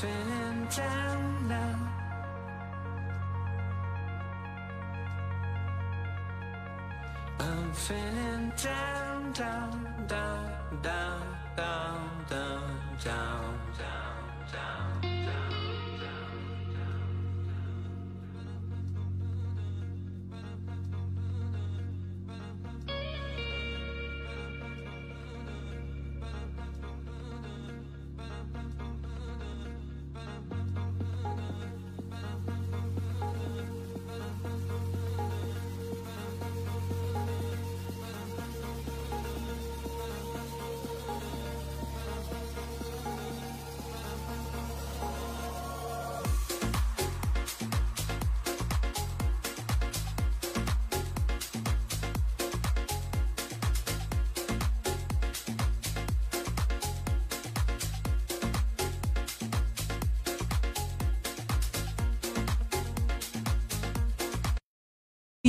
feeling down now. I'm feeling down, down, down, down, down, down, down, down, down, down.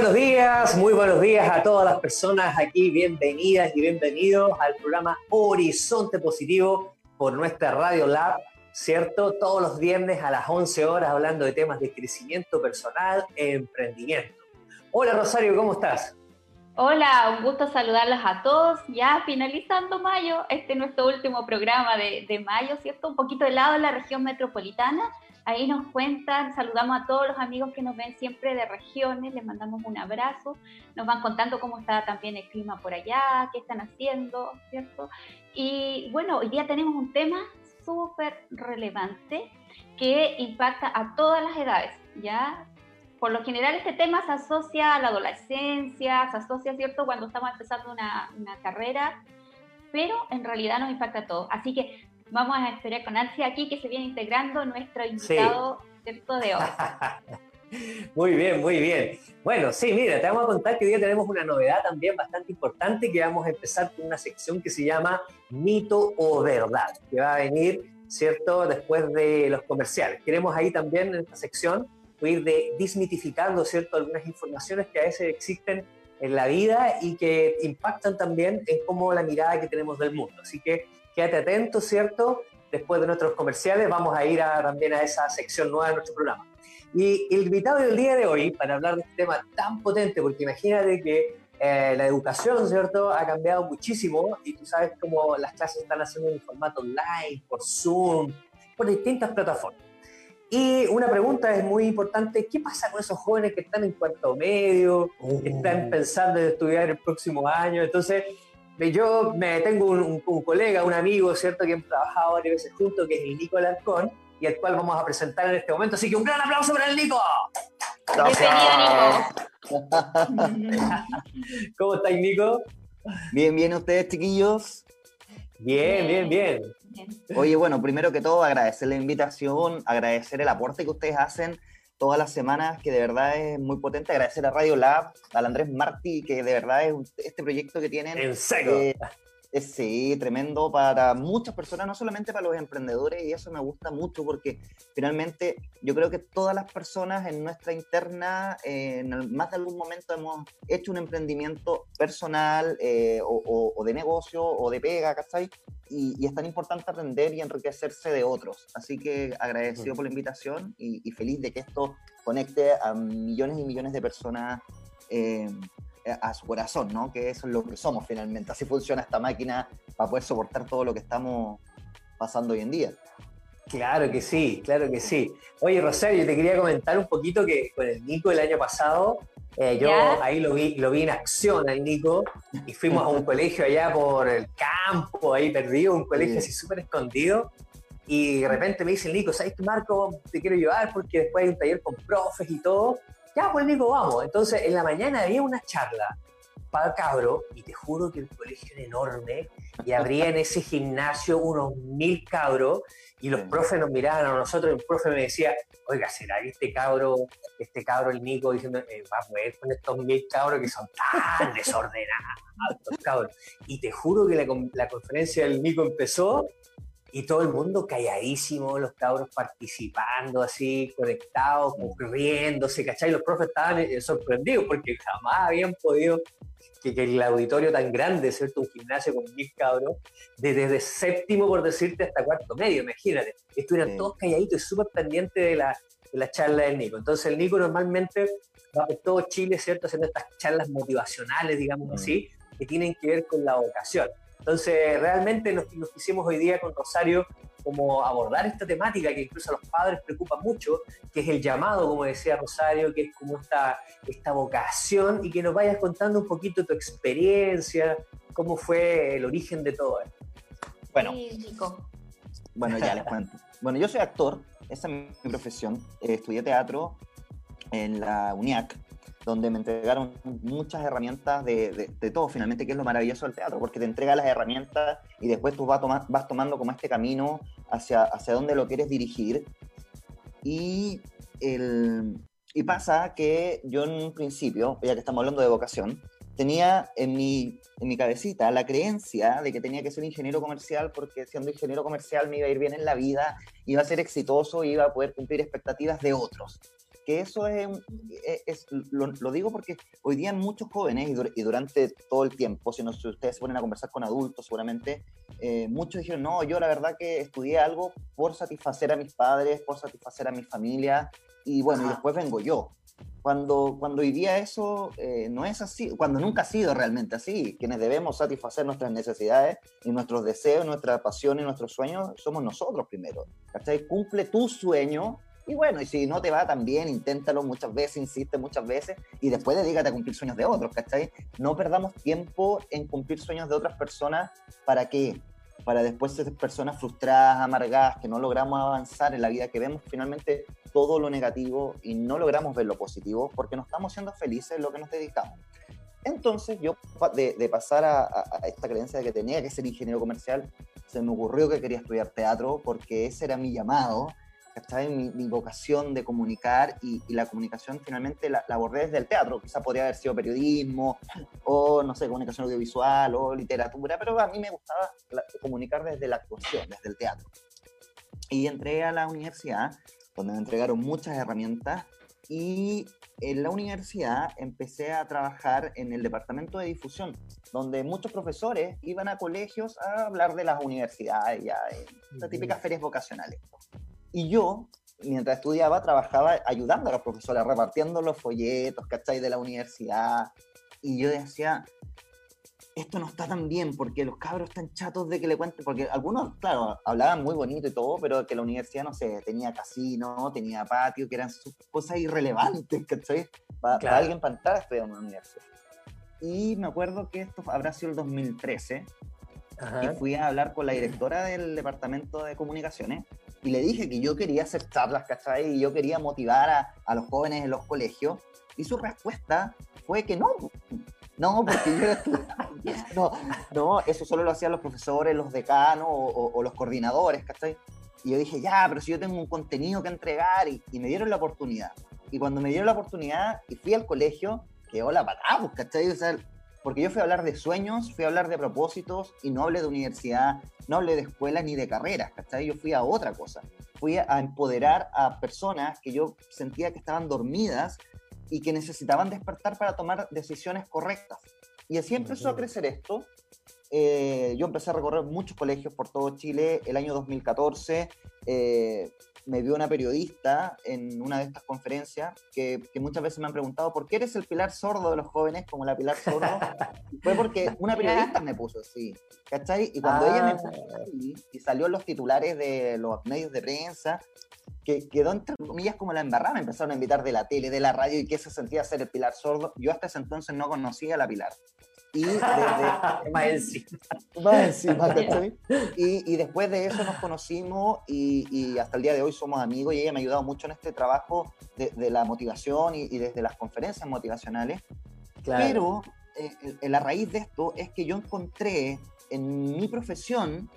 Buenos días, muy buenos días a todas las personas aquí, bienvenidas y bienvenidos al programa Horizonte Positivo por nuestra Radio Lab, ¿cierto? Todos los viernes a las 11 horas hablando de temas de crecimiento personal e emprendimiento. Hola Rosario, ¿cómo estás? Hola, un gusto saludarlos a todos. Ya finalizando mayo, este es nuestro último programa de, de mayo, ¿cierto? Un poquito helado en la región metropolitana Ahí nos cuentan, saludamos a todos los amigos que nos ven siempre de regiones, les mandamos un abrazo, nos van contando cómo está también el clima por allá, qué están haciendo, ¿cierto? Y bueno, hoy día tenemos un tema súper relevante que impacta a todas las edades, ¿ya? Por lo general este tema se asocia a la adolescencia, se asocia, ¿cierto?, cuando estamos empezando una, una carrera, pero en realidad nos impacta a todos. Así que vamos a esperar con ansia aquí que se viene integrando nuestro invitado ¿cierto? de hoy. Muy bien, muy bien. Bueno, sí, mira, te vamos a contar que hoy día tenemos una novedad también bastante importante que vamos a empezar con una sección que se llama Mito o Verdad, que va a venir, ¿cierto?, después de los comerciales. Queremos ahí también en esta sección ir de, desmitificando, ¿cierto?, algunas informaciones que a veces existen en la vida y que impactan también en cómo la mirada que tenemos del mundo. Así que quédate atento, ¿cierto? Después de nuestros comerciales vamos a ir también a esa sección nueva de nuestro programa. Y el invitado del día de hoy, para hablar de este tema tan potente, porque imagínate que eh, la educación, ¿cierto?, ha cambiado muchísimo y tú sabes cómo las clases están haciendo en formato online, por Zoom, por distintas plataformas. Y una pregunta es muy importante, ¿qué pasa con esos jóvenes que están en cuarto medio, que están uh. pensando en estudiar el próximo año? Entonces, yo me tengo un, colega, un amigo, ¿cierto?, que hemos trabajado varias veces juntos, que es el Nico Alarcón, y al cual vamos a presentar en este momento. Así que un gran aplauso para el Nico. Bienvenido, Nico. ¿Cómo estáis, Nico? Bien, bien, ustedes, chiquillos. Bien, bien, bien. Oye, bueno, primero que todo, agradecer la invitación, agradecer el aporte que ustedes hacen todas las semanas, que de verdad es muy potente. Agradecer a Radio Lab, al Andrés Martí, que de verdad es este proyecto que tienen. En serio. Eh, sí, tremendo para muchas personas, no solamente para los emprendedores, y eso me gusta mucho porque finalmente yo creo que todas las personas en nuestra interna, eh, en más de algún momento hemos hecho un emprendimiento personal eh, o, de negocio o de pega, ¿cachai? Y, es tan importante aprender y enriquecerse de otros. Así que agradecido por la invitación y, feliz de que esto conecte a millones y millones de personas. Eh, a su corazón, ¿no? Que eso es lo que somos finalmente. Así funciona esta máquina para poder soportar todo lo que estamos pasando hoy en día. Claro que sí, claro que sí. Oye, Rosario, te quería comentar un poquito que con el Nico el año pasado, eh, yo ahí lo vi, lo vi en acción al Nico, y fuimos a un colegio allá por el campo, ahí perdido, un colegio así súper escondido, y de repente me dice el Nico, ¿sabes qué, Marco? Te quiero llevar porque después hay un taller con profes y todo, ya, pues Nico, vamos. Entonces, en la mañana había una charla para cabros, y te juro que el colegio era enorme, y habría en ese gimnasio unos mil cabros, y los profes nos miraban a nosotros, y el profe me decía, oiga, ¿será que este cabro, este cabro, el Nico, diciendo, eh, va a poder con estos mil cabros que son tan desordenados, cabros? Y te juro que la, la conferencia del Nico empezó, y todo el mundo calladísimo, los cabros participando así, conectados, corriéndose, ¿cachai? Los profes estaban eh, sorprendidos porque jamás habían podido que, el auditorio tan grande, ¿cierto? Un gimnasio con mil cabros, desde, séptimo, por decirte, hasta cuarto medio, imagínate. Estuvieran todos calladitos y súper pendientes de la, de la charla del Nico. Entonces el Nico normalmente va por todo Chile, ¿cierto? Haciendo estas charlas motivacionales, digamos mm. así, que tienen que ver con la vocación. Entonces, realmente nos, nos quisimos hoy día con Rosario como abordar esta temática que incluso a los padres preocupa mucho, que es el llamado, como decía Rosario, que es como esta, esta vocación y que nos vayas contando un poquito tu experiencia, cómo fue el origen de todo esto. Bueno, bueno ya les cuento. Bueno, yo soy actor, esa es mi profesión. Eh, estudié teatro en la UNIAC, donde me entregaron muchas herramientas de, de, todo, finalmente, que es lo maravilloso del teatro, porque te entrega las herramientas y después tú vas, tomar, vas tomando como este camino hacia, hacia dónde lo quieres dirigir. Y, el, y pasa que yo en un principio, ya que estamos hablando de vocación, tenía en mi, en mi cabecita la creencia de que tenía que ser ingeniero comercial porque siendo ingeniero comercial me iba a ir bien en la vida, iba a ser exitoso, iba a poder cumplir expectativas de otros que eso es, e, es, lo, digo porque hoy día muchos jóvenes y, durante todo el tiempo, si, no, si ustedes se ponen a conversar con adultos seguramente, eh, muchos dijeron, no, yo la verdad que estudié algo por satisfacer a mis padres, por satisfacer a mi familia, y bueno, y después vengo yo. Cuando, cuando hoy día eso eh, no es así, cuando nunca ha sido realmente así, quienes debemos satisfacer nuestras necesidades y nuestros deseos, nuestra pasión y nuestros sueños, somos nosotros primero. ¿Cachai? Cumple tu sueño y bueno, y si no te va tan bien, inténtalo muchas veces, insiste muchas veces y después dedícate a cumplir sueños de otros, ¿cachai? No perdamos tiempo en cumplir sueños de otras personas. ¿Para qué? Para después ser personas frustradas, amargadas, que no logramos avanzar en la vida, que vemos finalmente todo lo negativo y no logramos ver lo positivo porque no estamos siendo felices en lo que nos dedicamos. Entonces yo, de, pasar a, a, esta creencia de que tenía que ser ingeniero comercial, se me ocurrió que quería estudiar teatro porque ese era mi llamado ¿cachai? Mi, mi vocación de comunicar y, la comunicación finalmente la, abordé desde el teatro. Quizá podría haber sido periodismo o, no sé, comunicación audiovisual o literatura, pero a mí me gustaba comunicar desde la actuación, desde el teatro. Y entré a la universidad, donde me entregaron muchas herramientas y en la universidad empecé a trabajar en el departamento de difusión, donde muchos profesores iban a colegios a hablar de las universidades, ya, las típicas ferias vocacionales. Y yo, mientras estudiaba, trabajaba ayudando a los profesores, repartiendo los folletos, ¿cachai? De la universidad. Y yo decía, esto no está tan bien porque los cabros están chatos de que le cuenten, porque algunos, claro, hablaban muy bonito y todo, pero que la universidad, no sé, tenía casino, tenía patio, que eran cosas irrelevantes, ¿cachai? Para, alguien para entrar a estudiar en una universidad. Y me acuerdo que esto habrá sido el 2013, y fui a hablar con la directora del departamento de comunicaciones y le dije que yo quería hacer charlas, ¿cachai? Y yo quería motivar a, a los jóvenes en los colegios. Y su respuesta fue que no. No, porque yo no, no, eso solo lo hacían los profesores, los decanos o, los coordinadores, ¿cachai? Y yo dije, ya, pero si yo tengo un contenido que entregar y, y, me dieron la oportunidad. Y cuando me dieron la oportunidad y fui al colegio, quedó la patada, pues, ¿cachai? O sea, porque yo fui a hablar de sueños, fui a hablar de propósitos y no hablé de universidad, no hablé de escuelas ni de carreras, ¿cachai? Yo fui a otra cosa. Fui a empoderar a personas que yo sentía que estaban dormidas y que necesitaban despertar para tomar decisiones correctas. Y así empezó a crecer esto. Eh, yo empecé a recorrer muchos colegios por todo Chile el año 2014. Eh, me vio una periodista en una de estas conferencias que, muchas veces me han preguntado ¿por qué eres el pilar sordo de los jóvenes como la pilar sordo? Fue porque una periodista me puso así, ¿cachai? Y cuando ella me ah. puso así, y salió en los titulares de los medios de prensa, que quedó entre comillas como la embarrada, me empezaron a invitar de la tele, de la radio y que se sentía ser el pilar sordo. Yo hasta ese entonces no conocía a la pilar. Y, y, después de eso nos conocimos y, hasta el día de hoy somos amigos y ella me ha ayudado mucho en este trabajo de, la motivación y, desde las conferencias motivacionales. Pero eh, la raíz de esto es que yo encontré en mi profesión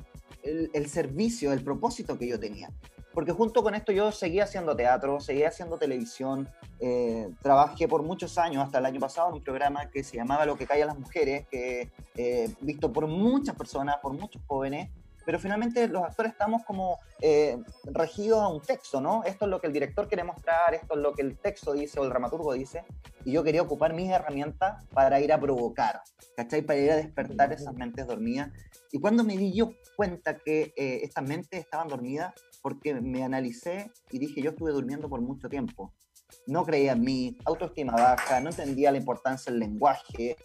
el, servicio, el propósito que yo tenía. Porque junto con esto yo seguía haciendo teatro, seguía haciendo televisión, eh, trabajé por muchos años, hasta el año pasado, en un programa que se llamaba Lo que callan las mujeres, que eh, visto por muchas personas, por muchos jóvenes, pero finalmente los actores estamos como eh, regidos a un texto, ¿no? Esto es lo que el director quiere mostrar, esto es lo que el texto dice o el dramaturgo dice, y yo quería ocupar mis herramientas para ir a provocar, ¿cachai? Para ir a despertar esas mentes dormidas. Y cuando me di yo cuenta que eh, estas mentes estaban dormidas, porque me analicé y dije, yo estuve durmiendo por mucho tiempo. No creía en mí, autoestima baja, no entendía la importancia del lenguaje,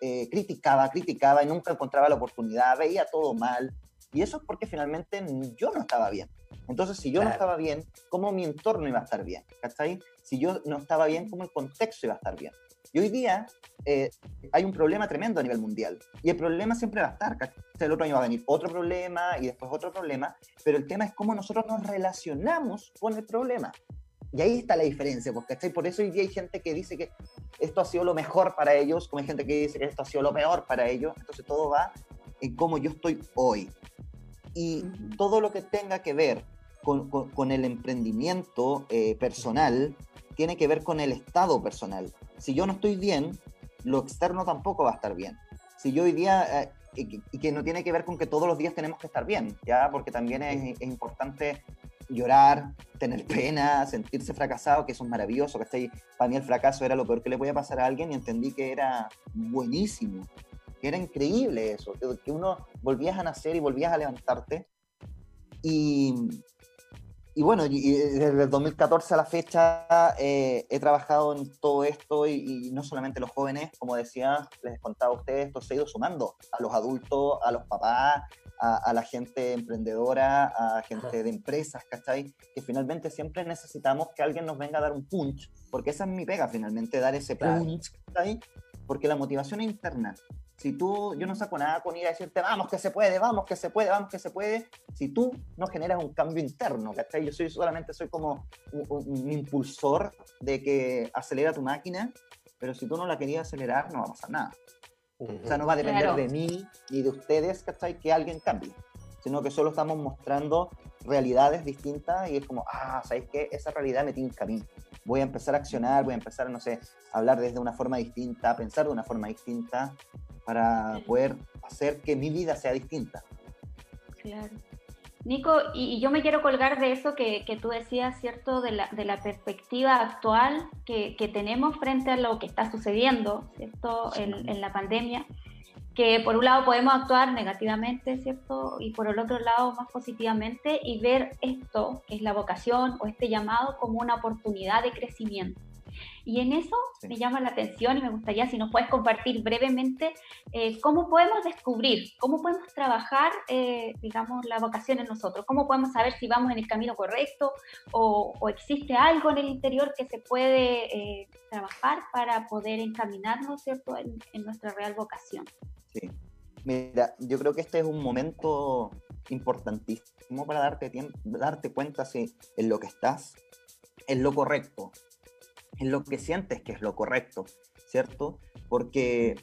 eh, criticaba, criticaba y nunca encontraba la oportunidad, veía todo mal, y eso es porque finalmente yo no estaba bien. Entonces, si yo no estaba bien, ¿cómo mi entorno iba a estar bien? ¿Cachai? Si yo no estaba bien, ¿cómo el contexto iba a estar bien? Y hoy día eh, hay un problema tremendo a nivel mundial. Y el problema siempre va a estar. ¿cachai? El otro año va a venir otro problema y después otro problema. Pero el tema es cómo nosotros nos relacionamos con el problema. Y ahí está la diferencia, porque por eso hoy día hay gente que dice que esto ha sido lo mejor para ellos, como hay gente que dice que esto ha sido lo peor para ellos. Entonces todo va en cómo yo estoy hoy. Y todo lo que tenga que ver con, el emprendimiento eh, personal tiene que ver con el estado personal. Si yo no estoy bien, lo externo tampoco va a estar bien. Si yo hoy día, eh, y, que no tiene que ver con que todos los días tenemos que estar bien, ¿ya? Porque también es, importante llorar, tener pena, sentirse fracasado, que eso es maravilloso, que Para mí el fracaso era lo peor que le podía pasar a alguien y entendí que era buenísimo era increíble eso, que, uno volvías a nacer y volvías a levantarte. Y, y bueno, desde el 2014 a la fecha eh, he trabajado en todo esto y, no solamente los jóvenes, como decía, les contaba a ustedes, esto se ha ido sumando a los adultos, a los papás, a, la gente emprendedora, a gente de empresas, ¿cachai? Que finalmente siempre necesitamos que alguien nos venga a dar un punch, porque esa es mi pega finalmente, dar ese punch, ¿cachai? Porque la motivación es interna. Si tú, yo no saco nada con ir a decirte, vamos que se puede, vamos que se puede, vamos que se puede, si tú no generas un cambio interno, ¿cachai? Yo soy solamente soy como un, impulsor de que acelera tu máquina, pero si tú no la querías acelerar, no va a pasar nada. O sea, no va a depender de mí ni de ustedes, ¿cachai? Que alguien cambie, sino que solo estamos mostrando realidades distintas y es como, ah, ¿sabéis qué? Esa realidad me tiene un camino. Voy a empezar a accionar, voy a empezar, no sé, a hablar desde una forma distinta, a pensar de una forma distinta, para poder hacer que mi vida sea distinta. Claro. Nico, y, yo me quiero colgar de eso que, que tú decías, ¿cierto? De la, de la perspectiva actual que, que, tenemos frente a lo que está sucediendo, ¿cierto? En, en, la pandemia, que por un lado podemos actuar negativamente, ¿cierto? Y por el otro lado más positivamente y ver esto, que es la vocación o este llamado, como una oportunidad de crecimiento. Y en eso me llama la atención y me gustaría si nos puedes compartir brevemente eh, cómo podemos descubrir, cómo podemos trabajar, eh, digamos, la vocación en nosotros, cómo podemos saber si vamos en el camino correcto o, existe algo en el interior que se puede eh, trabajar para poder encaminarnos, ¿cierto?, en, nuestra real vocación. Sí. Mira, yo creo que este es un momento importantísimo para darte, tiempo, darte cuenta si en lo que estás es lo correcto, en lo que sientes que es lo correcto, ¿cierto? Porque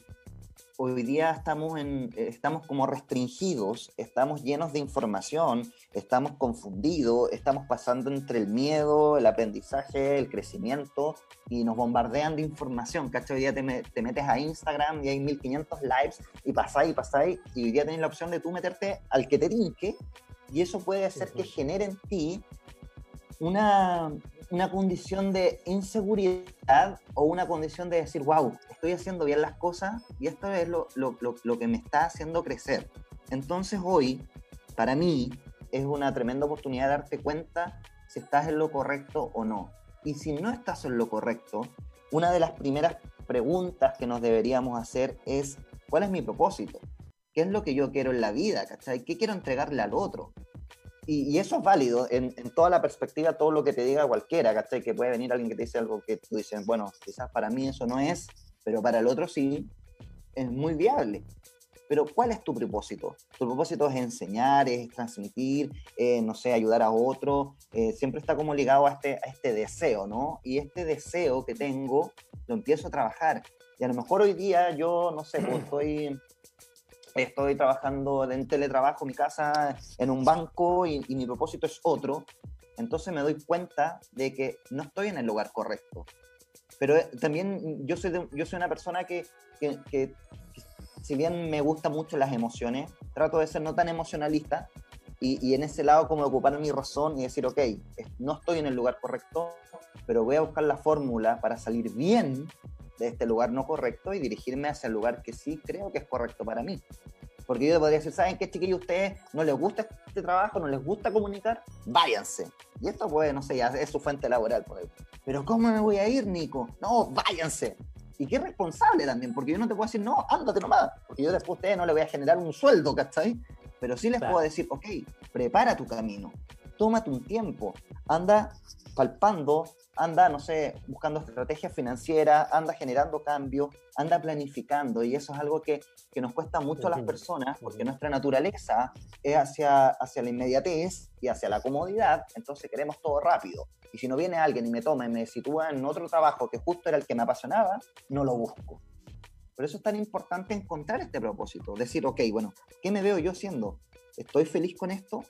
hoy día estamos, en, estamos como restringidos, estamos llenos de información, estamos confundidos, estamos pasando entre el miedo, el aprendizaje, el crecimiento y nos bombardean de información. ¿Cachai? Hoy día te, te, metes a Instagram y hay 1500 lives y pasáis y pasáis y hoy día tenés la opción de tú meterte al que te tinque y eso puede hacer que genere en ti una, una condición de inseguridad o una condición de decir, wow, estoy haciendo bien las cosas y esto es lo, lo, lo, que me está haciendo crecer. Entonces hoy, para mí, es una tremenda oportunidad de darte cuenta si estás en lo correcto o no. Y si no estás en lo correcto, una de las primeras preguntas que nos deberíamos hacer es, ¿cuál es mi propósito? ¿Qué es lo que yo quiero en la vida? ¿cachai? ¿Qué quiero entregarle al otro? Y, eso es válido en, toda la perspectiva, todo lo que te diga cualquiera, ¿cachai? Que puede venir alguien que te dice algo que tú dices, bueno, quizás para mí eso no es, pero para el otro sí, es muy viable. Pero ¿cuál es tu propósito? Tu propósito es enseñar, es transmitir, eh, no sé, ayudar a otro. Eh, siempre está como ligado a este, a este deseo, ¿no? Y este deseo que tengo lo empiezo a trabajar. Y a lo mejor hoy día yo, no sé, pues estoy, estoy trabajando en teletrabajo mi casa, en un banco, y, y mi propósito es otro. Entonces me doy cuenta de que no estoy en el lugar correcto. Pero eh, también yo soy, de- yo soy una persona que, que, que- si bien me gustan mucho las emociones, trato de ser no tan emocionalista y, y en ese lado como ocupar mi razón y decir, ok, no estoy en el lugar correcto, pero voy a buscar la fórmula para salir bien de este lugar no correcto y dirigirme hacia el lugar que sí creo que es correcto para mí. Porque yo podría decir, ¿saben qué, chiquillos? ¿Ustedes no les gusta este trabajo? ¿No les gusta comunicar? Váyanse. Y esto puede, no sé, ya es su fuente laboral. Ejemplo. Pero ¿cómo me voy a ir, Nico? No, váyanse. Y qué responsable también, porque yo no te puedo decir, no, ándate nomás, porque yo después a ustedes no le voy a generar un sueldo, ¿cachai? Pero sí les Claro. puedo decir, ok, prepara tu camino, tómate un tiempo, anda palpando, anda, no sé, buscando estrategias financieras, anda generando cambios, anda planificando, y eso es algo que, que nos cuesta mucho a las personas, porque nuestra naturaleza es hacia, hacia la inmediatez y hacia la comodidad, entonces queremos todo rápido. Y si no viene alguien y me toma y me sitúa en otro trabajo que justo era el que me apasionaba, no lo busco. Por eso es tan importante encontrar este propósito, decir, ok, bueno, ¿qué me veo yo siendo? ¿Estoy feliz con esto?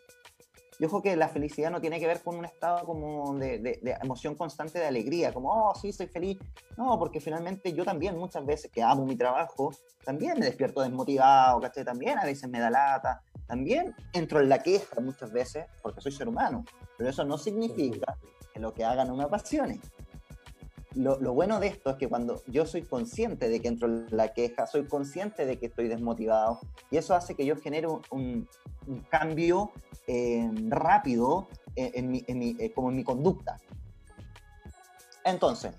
Y ojo que la felicidad no tiene que ver con un estado como de, de- de emoción constante de alegría, como, oh, sí, soy feliz. No, porque finalmente yo también muchas veces que amo mi trabajo, también me despierto desmotivado, ¿cachai? También a veces me da lata, también entro en la queja muchas veces, porque soy ser humano, pero eso no significa que lo que haga no me apasione. Lo, bueno de esto es que cuando yo soy consciente de que entro en la queja, soy consciente de que estoy desmotivado, y eso hace que yo genere un, cambio eh, rápido en, mi- eh, como en mi conducta. Entonces,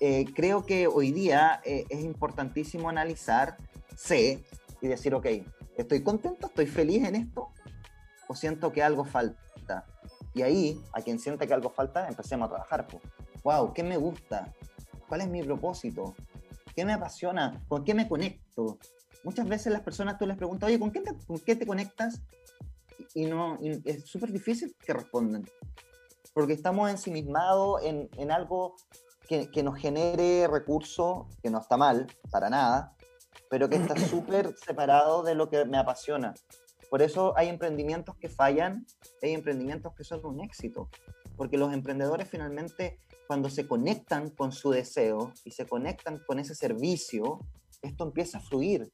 eh, creo que hoy día es importantísimo analizar, sé, y decir, ok, ¿estoy contento? ¿Estoy feliz en esto? ¿O siento que algo falta? Y ahí, a quien siente que algo falta, empecemos a trabajar. Pues. Wow, ¿qué me gusta? ¿Cuál es mi propósito? ¿Qué me apasiona? ¿Con qué me conecto? Muchas veces las personas tú les preguntas, oye, ¿con qué te, con qué te conectas? Y, no, y es súper difícil que respondan. Porque estamos ensimismados en, en algo que, que nos genere recursos, que no está mal, para nada, pero que está súper separado de lo que me apasiona. Por eso hay emprendimientos que fallan, hay emprendimientos que son un éxito, porque los emprendedores finalmente cuando se conectan con su deseo y se conectan con ese servicio, esto empieza a fluir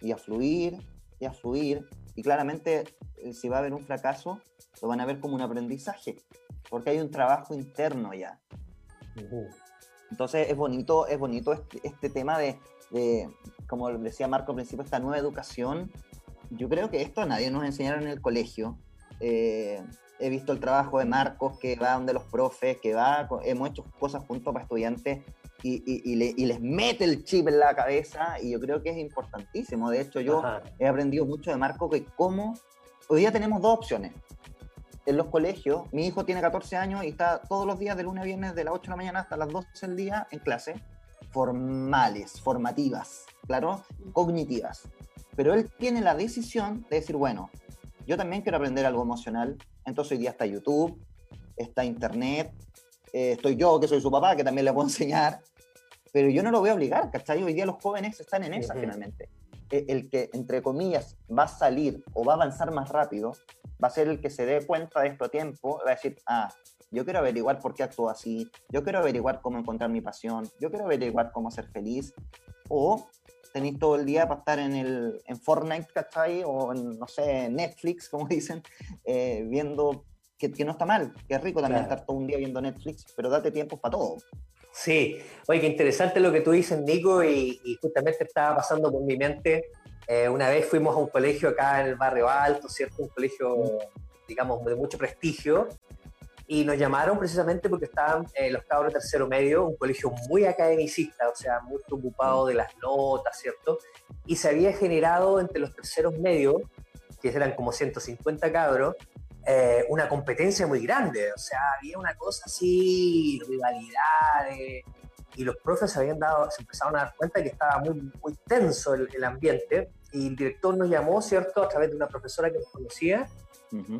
y a fluir y a fluir y claramente eh, si va a haber un fracaso, lo van a ver como un aprendizaje, porque hay un trabajo interno ya. Ujú. Entonces es bonito, es bonito este, este tema de, de, como decía Marco al principio, esta nueva educación. Yo creo que esto a nadie nos enseñaron en el colegio. Eh, he visto el trabajo de Marcos que va donde los profes, que va, hemos hecho cosas juntos para estudiantes y, y- y le- y les mete el chip en la cabeza y yo creo que es importantísimo. De hecho, yo Ajá. he aprendido mucho de Marco que cómo hoy día tenemos dos opciones. En los colegios, mi hijo tiene 14 años y está todos los días de lunes a viernes de las 8 de la mañana hasta las 12 del día en clase, formales, formativas, claro, cognitivas. Pero él tiene la decisión de decir, bueno, yo también quiero aprender algo emocional, entonces hoy día está YouTube, está Internet, eh, estoy yo que soy su papá, que también le puedo enseñar, pero yo no lo voy a obligar, ¿cachai? Hoy día los jóvenes están en esa Ujú. finalmente. E- El que, entre comillas, va a salir o va a avanzar más rápido, va a ser el que se dé cuenta de esto a tiempo, va a decir, ah, yo quiero averiguar por qué actúo así, yo quiero averiguar cómo encontrar mi pasión, yo quiero averiguar cómo ser feliz, o tenéis todo el día para estar en, el, en Fortnite, ¿cachai? O en, no sé, Netflix, como dicen, eh, viendo que, que no está mal, que es rico también Claro. estar todo un día viendo Netflix, pero date tiempo para todo. Sí, oye, qué interesante lo que tú dices, Nico, y, y justamente estaba pasando por mi mente. eh, una vez fuimos a un colegio acá en el barrio Alto, ¿cierto? Un colegio, digamos, de mucho prestigio, y nos llamaron precisamente porque estaban eh, los cabros tercero medio, un colegio muy academicista, o sea, muy preocupado de las notas, ¿cierto? Y se había generado entre los terceros medios, que eran como 150 cabros, eh, una competencia muy grande, o sea, había una cosa así, rivalidades, y los profes se habían dado, se empezaron a dar cuenta que estaba muy, muy tenso el, el ambiente, y el director nos llamó, ¿cierto?, a través de una profesora que nos conocía,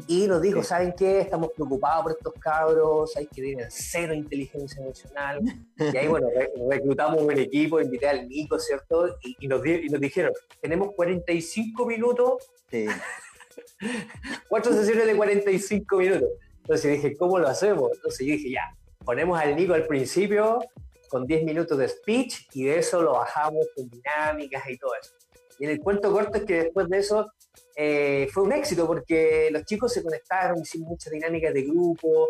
Y nos dijo. ¿saben qué? Estamos preocupados por estos cabros, hay que tienen cero inteligencia emocional. Y ahí, bueno, re- reclutamos un equipo, invité al Nico, ¿cierto? Y, y nos, di- y nos dijeron, tenemos 45 minutos, Sí. cuatro sesiones de 45 minutos. Entonces dije, ¿cómo lo hacemos? Entonces yo dije, ya, ponemos al Nico al principio con 10 minutos de speech y de eso lo bajamos con dinámicas y todo eso. Y en el cuento corto es que después de eso eh, fue un éxito porque los chicos se conectaron, hicimos muchas dinámicas de grupo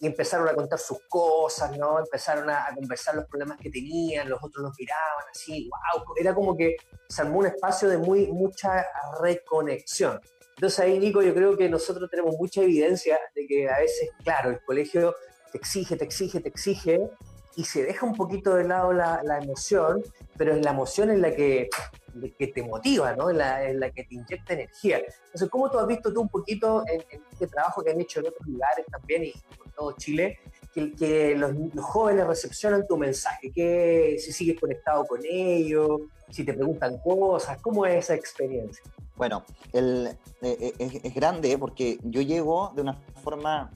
y empezaron a contar sus cosas, ¿no? Empezaron a, a conversar los problemas que tenían, los otros los miraban así, wow, era como que se armó un espacio de muy, mucha reconexión. Entonces ahí, Nico, yo creo que nosotros tenemos mucha evidencia de que a veces, claro, el colegio te exige, te exige, te exige, y se deja un poquito de lado la, la emoción, pero es la emoción en la que, que te motiva, ¿no? La, que te inyecta energía. Entonces, ¿cómo tú has visto tú un poquito en, en este trabajo que han hecho en otros lugares también y por todo Chile, que, los jóvenes recepcionan tu mensaje? Que si sigues conectado con ellos, si te preguntan cosas, ¿cómo es esa experiencia? Bueno, el, eh, eh, es, es grande porque yo llego de una forma,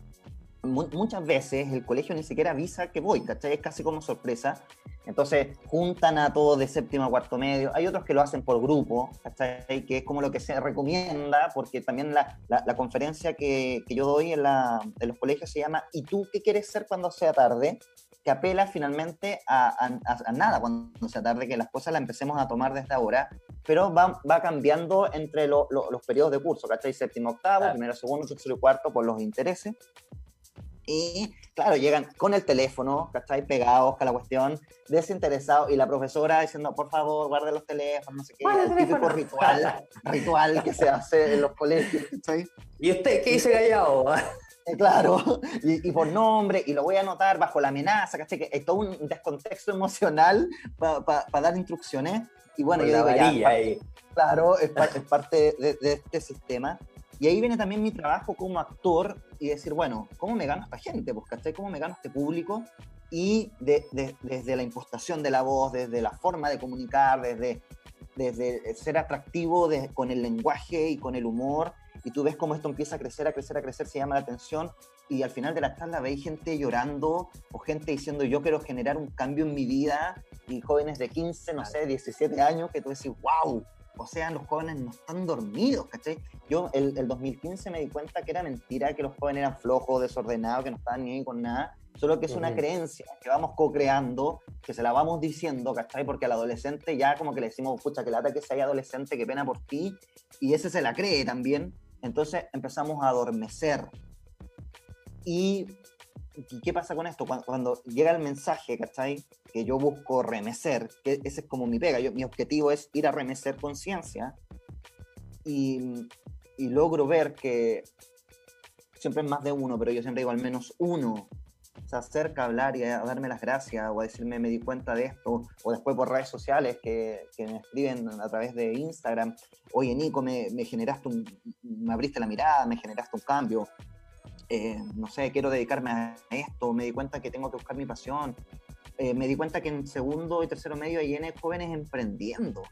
mu- muchas veces el colegio ni siquiera avisa que voy, ¿cachai? Es casi como sorpresa. Entonces juntan a todos de séptimo a cuarto medio. Hay otros que lo hacen por grupo, ¿cachai? Que es como lo que se recomienda, porque también la, la- la conferencia que, que yo doy en, la, en los colegios se llama ¿Y tú qué quieres ser cuando sea tarde? que apela finalmente a, a- a- a nada cuando sea tarde, que las cosas las empecemos a tomar desde ahora pero va, va cambiando entre lo- lo- los periodos de curso, ¿cachai? Séptimo, octavo, Claro. primero, segundo, tercero y cuarto por los intereses. Y claro, llegan con el teléfono, ¿cachai? Pegados con la cuestión, desinteresados, y la profesora diciendo, por favor, guarde los teléfonos, no sé qué, Guarde el típico ritual, ritual que se hace en los colegios, ¿cachai? ¿Y usted qué dice callado? Eh, Claro, y, y por nombre, y lo voy a anotar bajo la amenaza, ¿cachai? Que es todo un descontexto emocional para dar instrucciones. Y bueno, yo la digo, ya, ahí. Claro, es, pa- es parte de, de este sistema. Y ahí viene también mi trabajo como actor y decir, bueno, ¿cómo me gano a esta gente? Pues, ¿cachai? ¿Cómo me gano a este público? Y de- de- desde la impostación de la voz, desde la forma de comunicar, desde, desde ser atractivo de- con el lenguaje y con el humor. Y tú ves cómo esto empieza a crecer, a crecer, a crecer, se llama la atención. Y al final de la charla veis gente llorando o gente diciendo, yo quiero generar un cambio en mi vida. Y jóvenes de 15, no sé, 17 años, que tú decís, wow, o sea, los jóvenes no están dormidos, ¿cachai? Yo el, el 2015 me di cuenta que era mentira, que los jóvenes eran flojos, desordenados, que no estaban ni con nada, solo que es una Ujú. creencia que vamos co-creando, que se la vamos diciendo, ¿cachai? Porque al adolescente ya como que le decimos, pucha, que lata que sea adolescente, qué pena por ti, y ese se la cree también, entonces empezamos a adormecer. Y, ¿y qué pasa con esto? Cuando, llega el mensaje, ¿cachai? Que yo busco remecer, que ese es como mi pega, yo, mi objetivo es ir a remecer conciencia y, y logro ver que siempre es más de uno, pero yo siempre digo al menos uno se acerca a hablar y a darme las gracias o a decirme me di cuenta de esto, o después por redes sociales que, me escriben a través de Instagram, oye Nico, me, me generaste me abriste la mirada, me generaste un cambio, eh, no sé, quiero dedicarme a esto, me di cuenta que tengo que buscar mi pasión, eh, me di cuenta que en segundo y tercero medio hay N jóvenes emprendiendo.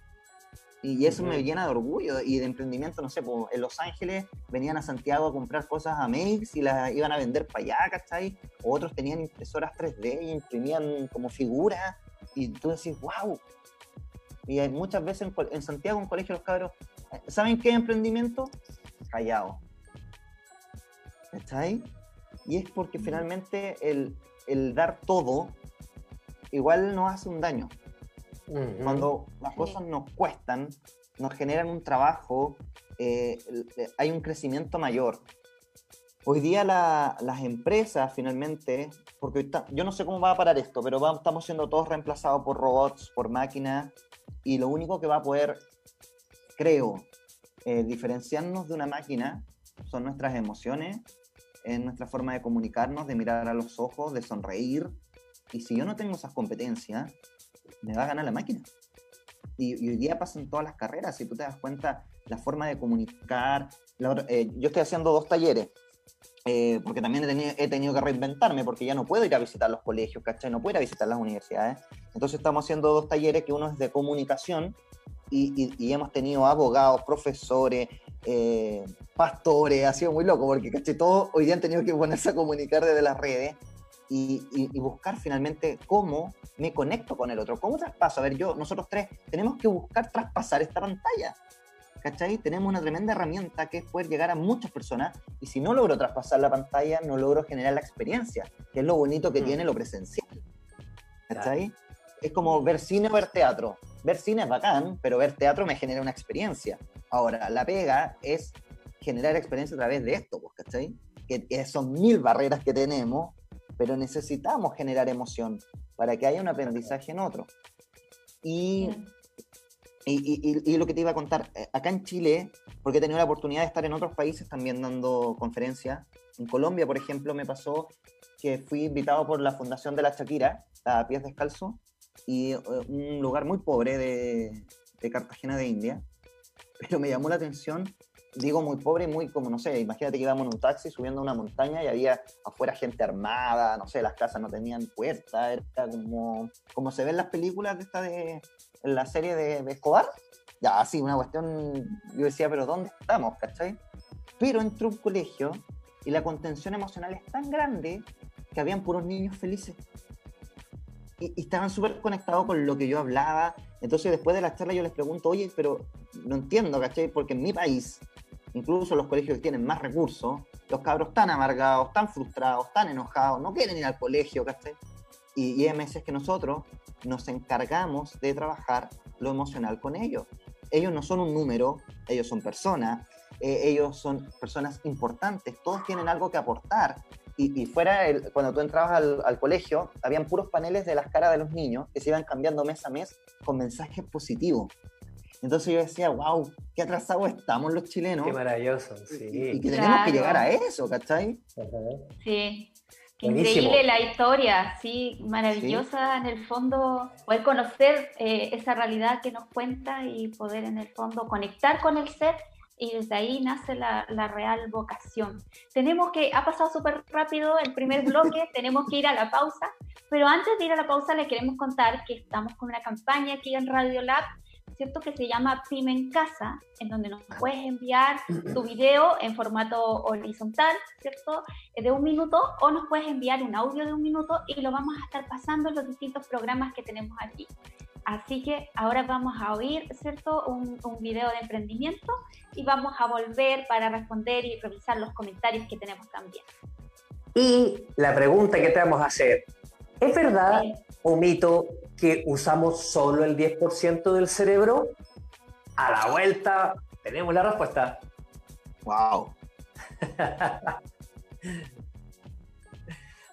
Y eso me Ujú. llena de orgullo y de emprendimiento, no sé, po, en Los Ángeles venían a Santiago a comprar cosas a Makes y las iban a vender para allá, ¿cachai? Otros tenían impresoras 3D y imprimían como figuras y tú decís, wow. Y hay muchas veces en, en Santiago, en colegio, los cabros, eh, ¿saben qué es emprendimiento? Callado. ¿Cachai? Y es porque finalmente el, el dar todo igual nos hace un daño. Ujú. Cuando las cosas nos cuestan, nos generan un trabajo, eh, eh, hay un crecimiento mayor. Hoy día la- las empresas finalmente, porque ahorita- yo no sé cómo va a parar esto, pero va- estamos siendo todos reemplazados por robots, por máquinas, y lo único que va a poder, creo, eh, diferenciarnos de una máquina son nuestras emociones, en nuestra forma de comunicarnos, de mirar a los ojos, de sonreír. Y si yo no tengo esas competencias, me va a ganar la máquina. Y, y hoy día pasa en todas las carreras, si tú te das cuenta, la forma de comunicar. la eh, yo estoy haciendo dos talleres, eh, porque también he tenido, he tenido que reinventarme, porque ya no puedo ir a visitar los colegios, ¿cachai? No puedo ir a visitar las universidades. Entonces estamos haciendo dos talleres, que uno es de comunicación, y, y- y hemos tenido abogados, profesores, eh, pastores, ha sido muy loco, porque caché, todos hoy día han tenido que ponerse a comunicar desde las redes y, y, buscar finalmente cómo me conecto con el otro, cómo traspaso. A ver, yo, nosotros tres, tenemos que buscar traspasar esta pantalla. ¿Cachai? Tenemos una tremenda herramienta que es poder llegar a muchas personas y si no logro traspasar la pantalla, no logro generar la experiencia, que es lo bonito que mm. tiene lo presencial. ¿Cachai? Es como ver cine o ver teatro. Ver cine es bacán, pero ver teatro me genera una experiencia. Ahora, la pega es generar experiencia a través de esto, pues, ¿cachai? Que, son mil barreras que tenemos, pero necesitamos generar emoción para que haya un aprendizaje en otro. Y, y, lo que te iba a contar, eh, acá en Chile, porque he tenido la oportunidad de estar en otros países también dando conferencias, en Colombia, por ejemplo, me pasó que fui invitado por la Fundación de la Shakira, a Pies Descalzo, y eh, un lugar muy pobre de, de Cartagena de India, pero me llamó la atención digo muy pobre, muy como, no sé, imagínate que íbamos en un taxi subiendo una montaña y había afuera gente armada, no sé, las casas no tenían puerta, era como, como se ve en las películas de esta de, en la serie de, Escobar. Ya, así, una cuestión, yo decía, pero ¿dónde estamos, cachai? Pero entré a un colegio y la contención emocional es tan grande que habían puros niños felices. Y, y estaban súper conectados con lo que yo hablaba. Entonces, después de la charla, yo les pregunto, oye, pero no entiendo, ¿cachai? Porque en mi país incluso los colegios que tienen más recursos, los cabros están amargados, están frustrados, están enojados, no quieren ir al colegio, ¿cachai? Y, y meses que nosotros nos encargamos de trabajar lo emocional con ellos. Ellos no son un número, ellos son personas, eh, ellos son personas importantes, todos tienen algo que aportar. Y, fuera, cuando tú entrabas al, al, colegio, habían puros paneles de las caras de los niños que se iban cambiando mes a mes con mensajes positivos. Entonces yo decía, wow, qué atrasados estamos los chilenos. Qué maravilloso, sí. Y, que tenemos que llegar a eso, ¿cachai? Sí. Qué increíble la historia, sí, maravillosa en el fondo, poder conocer eh, esa realidad que nos cuenta y poder en el fondo conectar con el ser y desde ahí nace la, la real vocación. Tenemos que, ha pasado súper rápido el primer bloque, tenemos que ir a la pausa, pero antes de ir a la pausa le queremos contar que estamos con una campaña aquí en Radio Lab ¿cierto? Que se llama Pyme en Casa, en donde nos puedes enviar tu video en formato horizontal, ¿cierto? Eh, de un minuto, o nos puedes enviar un audio de un minuto y lo vamos a estar pasando en los distintos programas que tenemos aquí. Así que ahora vamos a oír, ¿cierto? Un, un video de emprendimiento y vamos a volver para responder y revisar los comentarios que tenemos también. Y la pregunta que te vamos a hacer, ¿es verdad o mito que usamos solo el 10% del cerebro? A la vuelta tenemos la respuesta. Wow.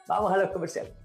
Vamos a los comerciales.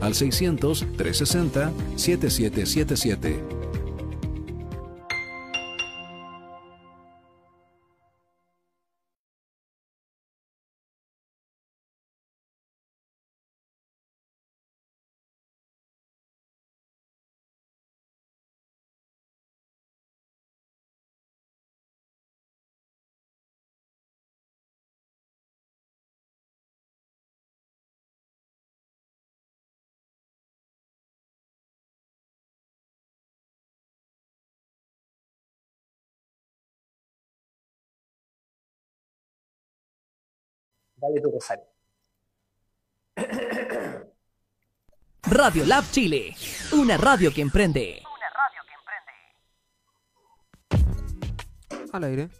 al 600-360-7777. Dale tu rosario. Radio Lab Chile, una radio que emprende. Al aire.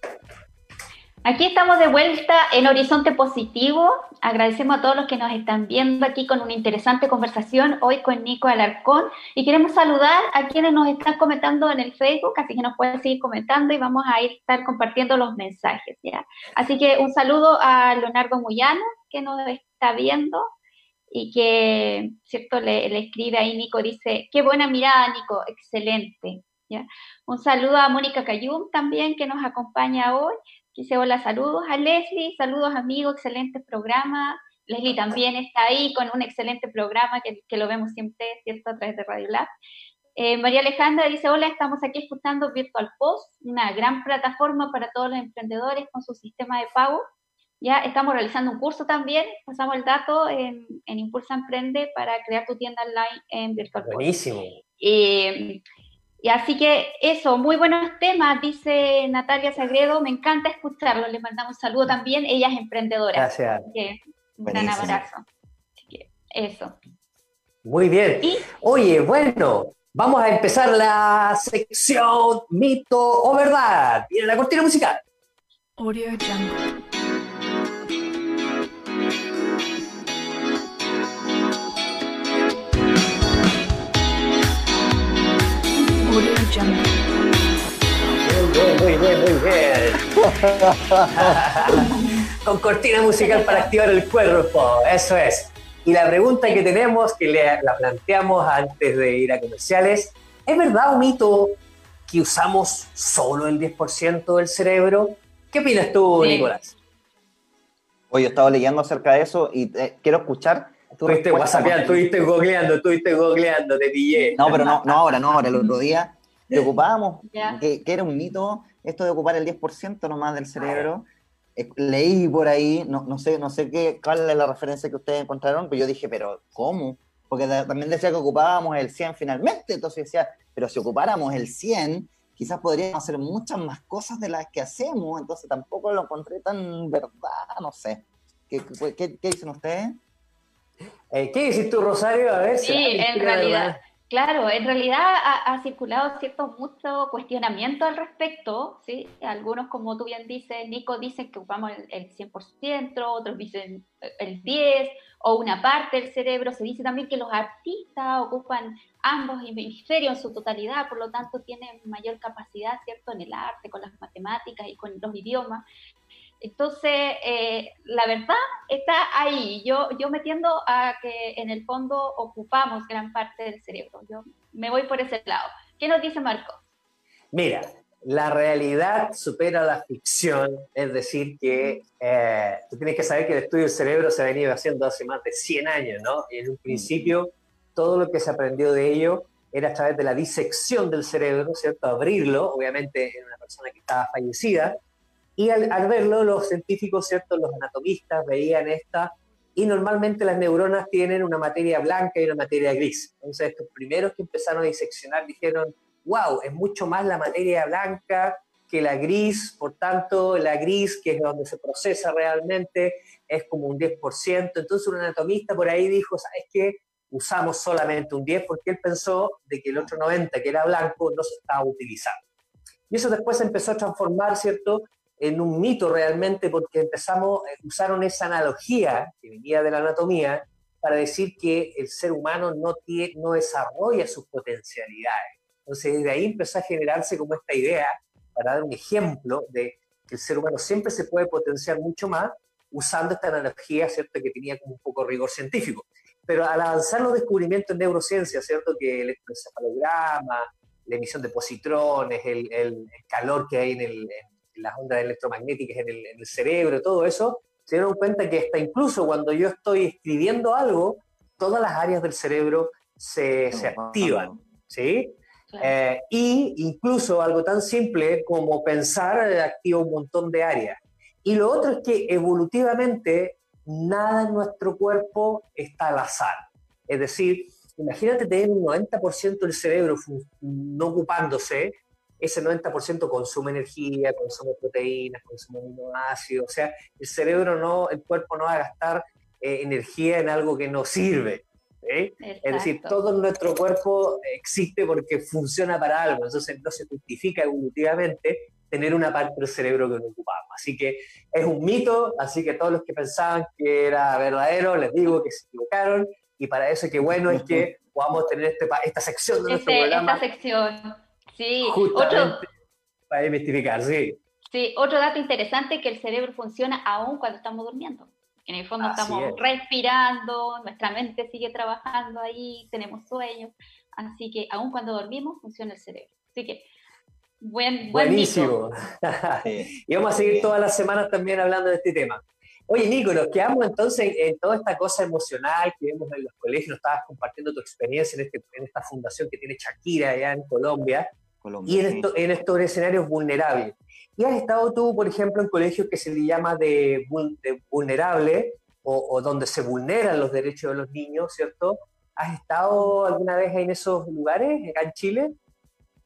Aquí estamos de vuelta en Horizonte Positivo. Agradecemos a todos los que nos están viendo aquí con una interesante conversación hoy con Nico Alarcón y queremos saludar a quienes nos están comentando en el Facebook, así que nos pueden seguir comentando y vamos a ir estar compartiendo los mensajes. ¿ya? Así que un saludo a Leonardo Muyano que nos está viendo y que, ¿cierto? Le, le escribe ahí Nico, dice, qué buena mirada Nico, excelente. ¿ya? Un saludo a Mónica Cayum también que nos acompaña hoy Dice, hola, saludos a Leslie, saludos amigos, excelente programa. Leslie también está ahí con un excelente programa que, que lo vemos siempre, ¿cierto?, a través de Radio Lab. Eh, María Alejandra dice, hola, estamos aquí escuchando Virtual Post, una gran plataforma para todos los emprendedores con su sistema de pago. Ya estamos realizando un curso también, pasamos el dato en, en Impulsa Emprende para crear tu tienda online en Virtual Post. Buenísimo. Eh, y así que eso, muy buenos temas, dice Natalia Sagredo, me encanta escucharlo, le mandamos un saludo también, ella es emprendedora. Gracias. Un gran Buenísimo. abrazo. Así que eso. Muy bien. Y Oye, bueno, vamos a empezar la sección mito o verdad. Viene la cortina musical. Audio Jungle. Jungle. Muy bien, muy bien, muy bien. Con cortina musical para activar el cuerpo, eso es. Y la pregunta que tenemos, que le- la planteamos antes de ir a comerciales, ¿es verdad o mito que usamos solo el 10% del cerebro? ¿Qué opinas tú, Sí. Nicolás? Hoy he estado leyendo acerca de eso y eh, quiero escuchar tu Estuviste respuesta, whatsappeando, estuviste googleando, estuviste googleando, te pillé. No, pero no, no ahora, no ahora. El otro día te ocupábamos, Ya. que, que era un mito esto de ocupar el 10% nomás del cerebro. Eh, leí por ahí, no, no sé, no sé qué, cuál es la referencia que ustedes encontraron, pero yo dije, pero ¿cómo? Porque también decía que ocupábamos el 100 finalmente, entonces decía, pero si ocupáramos el 100, quizás podríamos hacer muchas más cosas de las que hacemos, entonces tampoco lo encontré tan verdad, no sé. ¿Qué, qué, qué- qué dicen ustedes? Eh, ¿Qué dices tú, Rosario? A ver, Sí, ¿será en realidad, verdad? Claro, en realidad ha, circulado cierto mucho cuestionamiento al respecto, ¿sí? Algunos, como tú bien dices, Nico, dicen que ocupamos el, el 100%, otros dicen el 10% o una parte del cerebro. Se dice también que los artistas ocupan ambos hemisferios en su totalidad, por lo tanto tienen mayor capacidad, ¿cierto?, en el arte, con las matemáticas y con los idiomas. Entonces, eh, la verdad está ahí. Yo, yo me tiendo a que en el fondo ocupamos gran parte del cerebro. Yo me voy por ese lado. ¿Qué nos dice Marco? Mira, la realidad supera la ficción, es decir, que eh, tú tienes que saber que el estudio del cerebro se ha venido haciendo hace más de 100 años, ¿no? Y en un principio, todo lo que se aprendió de ello era a través de la disección del cerebro, ¿cierto? Abrirlo, obviamente en una persona que estaba fallecida, y al, al verlo los científicos, ¿cierto? Los anatomistas veían esta y normalmente las neuronas tienen una materia blanca y una materia gris. Entonces, estos primeros que empezaron a diseccionar dijeron, wow, es mucho más la materia blanca que la gris, por tanto, la gris, que es donde se procesa realmente, es como un 10%. Entonces, un anatomista por ahí dijo, ¿sabes qué? Usamos solamente un 10 porque él pensó de que el otro 90, que era blanco, no se estaba utilizando. Y eso después empezó a transformar, ¿cierto?, en un mito realmente porque empezamos, eh, usaron esa analogía que venía de la anatomía para decir que el ser humano no, tiene, no desarrolla sus potencialidades. Entonces, de ahí empezó a generarse como esta idea, para dar un ejemplo, de que el ser humano siempre se puede potenciar mucho más usando esta analogía, ¿cierto?, que tenía como un poco rigor científico. Pero al avanzar los descubrimientos en neurociencia, ¿cierto?, que el electroencefalograma, la emisión de positrones, el, el, calor que hay en, el, en las ondas electromagnéticas en el, en el, cerebro, todo eso, se dieron cuenta que hasta incluso cuando yo estoy escribiendo algo, todas las áreas del cerebro se, se activan, ¿sí? Eh, y incluso algo tan simple como pensar activa un montón de áreas. Y lo otro es que evolutivamente nada en nuestro cuerpo está al azar. Es decir, imagínate tener un 90% del cerebro no ocupándose, ese 90% consume energía, consume proteínas, consume aminoácidos, o sea, el cerebro no, el cuerpo no va a gastar eh, energía en algo que no sirve. ¿eh? Es decir, todo nuestro cuerpo existe porque funciona para algo, entonces no se justifica evolutivamente tener una parte del cerebro que no ocupamos. Así que es un mito, así que todos los que pensaban que era verdadero, les digo que se equivocaron, y para eso qué bueno es que podamos tener este, esta sección de nuestro este, programa. Esta sección, sí. Otro, para investigar, sí. Sí, otro dato interesante es que el cerebro funciona aún cuando estamos durmiendo. En el fondo Así estamos es. respirando, nuestra mente sigue trabajando ahí, tenemos sueños, así que aún cuando dormimos funciona el cerebro. Así que, buen, buen Buenísimo. Y vamos a seguir todas las semanas también hablando de este tema. Oye, Nico, nos quedamos entonces en toda esta cosa emocional que vemos en los colegios, estabas compartiendo tu experiencia en, este, en esta fundación que tiene Shakira allá en Colombia, Colombia, y en, sí. esto, en estos escenarios vulnerables. ¿Y has estado tú, por ejemplo, en colegios que se le llama de, de vulnerable o, o donde se vulneran los derechos de los niños, ¿cierto? ¿Has estado alguna vez en esos lugares, acá en Chile?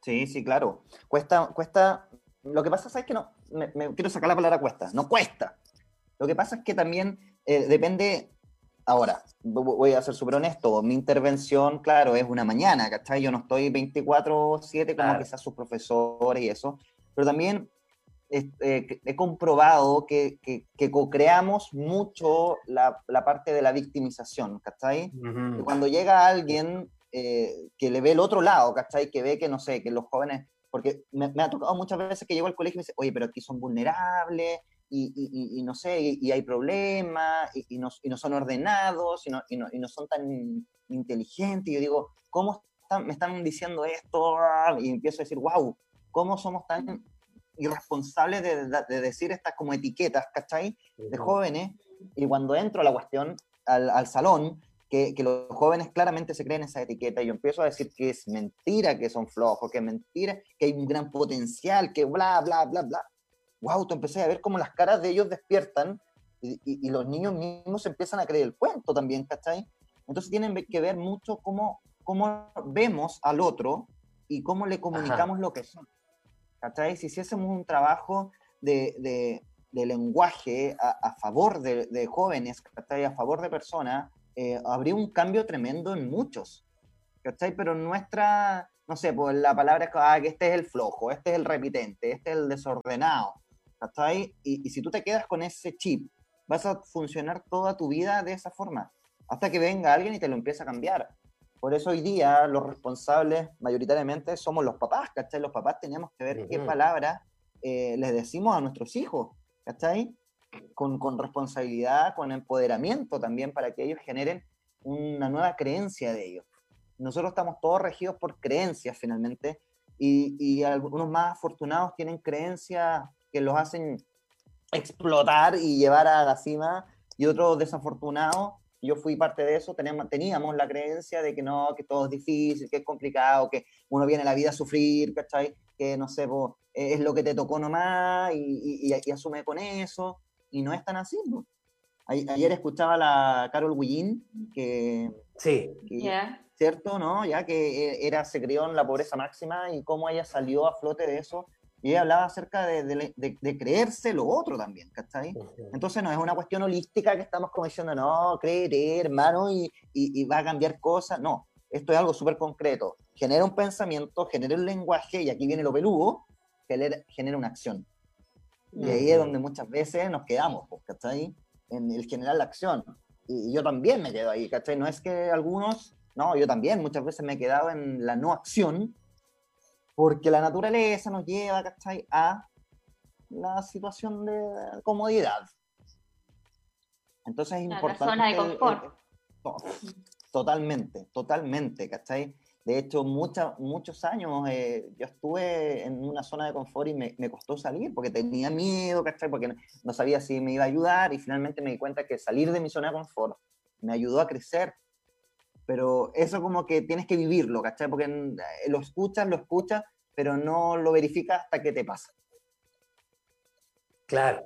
Sí, sí, claro. Cuesta, cuesta. Lo que pasa es que no. Me, me quiero sacar la palabra cuesta. No cuesta. Lo que pasa es que también eh, depende. Ahora, vo- voy a ser súper honesto. Mi intervención, claro, es una mañana, ¿cachai? Yo no estoy 24-7 como Claro. quizás sus profesores y eso. Pero también eh, he comprobado que, que, que co-creamos mucho la, la parte de la victimización, ¿cachai? que cuando llega alguien eh, que le ve el otro lado, ¿cachai? Que ve que, no sé, que los jóvenes, porque me, me ha tocado muchas veces que llego al colegio y me dice, oye, pero aquí son vulnerables y, y- y- no sé, y, hay problemas y, no, no son ordenados y no, no, y no son tan inteligentes. Y yo digo, ¿cómo están- me están diciendo esto? Y empiezo a decir, wow, ¿cómo somos tan irresponsables de, de- de decir estas como etiquetas, ¿cachai? de jóvenes, y cuando entro a la cuestión, al, al salón, que, que los jóvenes claramente se creen esa etiqueta, y yo empiezo a decir que es mentira que son flojos, que es mentira, que hay un gran potencial, que bla, bla, bla, bla. Wow, tú empecé a ver cómo las caras de ellos despiertan y, y- y los niños mismos empiezan a creer el cuento también, ¿cachai? Entonces tienen que ver mucho cómo, cómo vemos al otro y cómo le comunicamos lo que son. ¿Cachai? Si hiciésemos un trabajo de, de, de lenguaje a, a favor de, de jóvenes, ¿cachai? A favor de personas, eh, habría un cambio tremendo en muchos. ¿Cachai? Pero nuestra, no sé, pues la palabra es ah, que este es el flojo, este es el repitente, este es el desordenado. ¿Cachai? Y, y si tú te quedas con ese chip, vas a funcionar toda tu vida de esa forma, hasta que venga alguien y te lo empiece a cambiar. Por eso hoy día los responsables mayoritariamente somos los papás, ¿cachai? Los papás tenemos que ver qué Ujú. palabras eh, les decimos a nuestros hijos, ¿cachai? Con, con responsabilidad, con empoderamiento también para que ellos generen una nueva creencia de ellos. Nosotros estamos todos regidos por creencias finalmente y, y algunos más afortunados tienen creencias que los hacen explotar y llevar a la cima y otros desafortunados yo fui parte de eso, teníamos, teníamos la creencia de que no, que todo es difícil, que es complicado, que uno viene a la vida a sufrir, ¿cachai? Que no sé, po, eh, es lo que te tocó nomás y, y- y- asume con eso, y no es tan así. a- ayer escuchaba a la Carol Guillín, que, Sí, que- Ya. ¿cierto? ¿No? Ya que eh, era, se crió en la pobreza máxima y cómo ella salió a flote de eso. Y ella hablaba acerca de, de- de- de creerse lo otro también, ¿cachai? Entonces no es una cuestión holística que estamos como diciendo, no, creer, hermano, y, y- y va a cambiar cosas. No, esto es algo súper concreto. Genera un pensamiento, genera un lenguaje, y aquí viene lo peludo, genera, genera una acción. Y ahí es donde muchas veces nos quedamos, pues, ¿cachai? En el generar la acción. Y, y yo también me quedo ahí, ¿cachai? No es que algunos, no, yo también muchas veces me he quedado en la no acción, porque la naturaleza nos lleva, ¿cachai? A la situación de comodidad. Entonces es A la importante... zona de confort. el- Totalmente, totalmente, ¿cachai? De hecho, mucha- muchos años eh, yo estuve en una zona de confort y me, me costó salir porque tenía miedo, ¿cachai? Porque no, no sabía si me iba a ayudar y finalmente me di cuenta que salir de mi zona de confort me ayudó a crecer. Pero eso como que tienes que vivirlo, ¿cachai? Porque eh, lo escuchas, lo escuchas, pero no lo verificas hasta que te pasa. claro.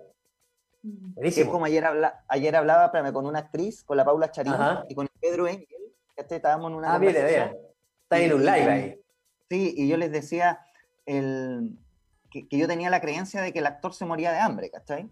Mm. Que es como ayer, habla, ayer hablaba espérame, con una actriz, con la Paula Charín Ajá. y con Pedro Engel, ¿cachai? Estábamos en una Ah, mire, vea. Está en un live ahí. Sí, y yo les decía el, que, que yo tenía la creencia de que el actor se moría de hambre, ¿cachai?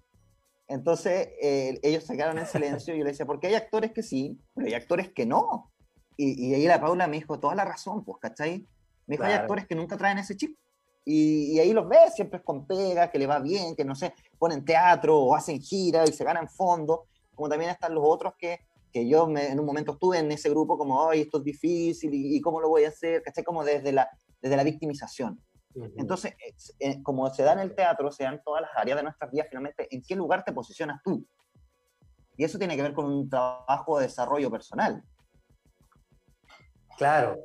Entonces eh, ellos se quedaron en silencio y yo les decía, porque hay actores que sí, pero hay actores que no. Y, y ahí la Paula me dijo, toda la razón, pues, ¿cachai? Me dijo, hay Claro. actores que nunca traen ese chip. Y, y ahí los ves, siempre es con pega, que le va bien, que no sé, ponen teatro o hacen gira y se ganan fondos, como también están los otros que, que yo me- en un momento estuve en ese grupo como, ay, esto es difícil y, y cómo lo voy a hacer, ¿cachai? Como desde la, desde la victimización. Ujú. Entonces, es- eh, como se da en el teatro, se dan todas las áreas de nuestras vidas, finalmente, ¿en qué lugar te posicionas tú? Y eso tiene que ver con un trabajo de desarrollo personal. Claro,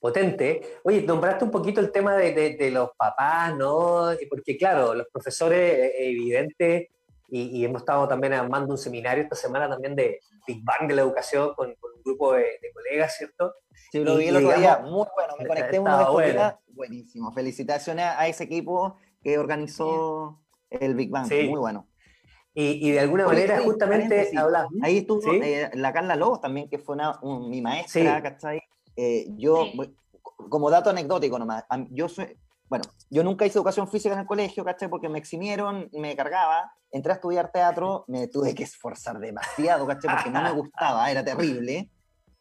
potente. Oye, nombraste un poquito el tema de, de- de los papás, ¿no? Y Porque claro, los profesores, eh, evidente, y, y hemos estado también armando un seminario esta semana también de Big Bang de la educación con, con un grupo de, de colegas, ¿cierto? Sí, lo Y- vi el otro día, muy bueno, me conecté unos estos bueno. días, buenísimo. Felicitaciones a ese equipo que organizó el Big Bang, Sí. muy bueno. Y, y de alguna manera, justamente hablas. Ahí estuvo ¿Sí? eh, la Carla Lobos también, que fue una, un- mi maestra, Sí. ¿cachai? Eh, yo, Sí. como dato anecdótico nomás, yo soy, bueno, yo nunca hice educación física en el colegio, ¿cachai? Porque me eximieron, me cargaba, entré a estudiar teatro, me tuve que esforzar demasiado, ¿cachai? Porque no me gustaba, era terrible,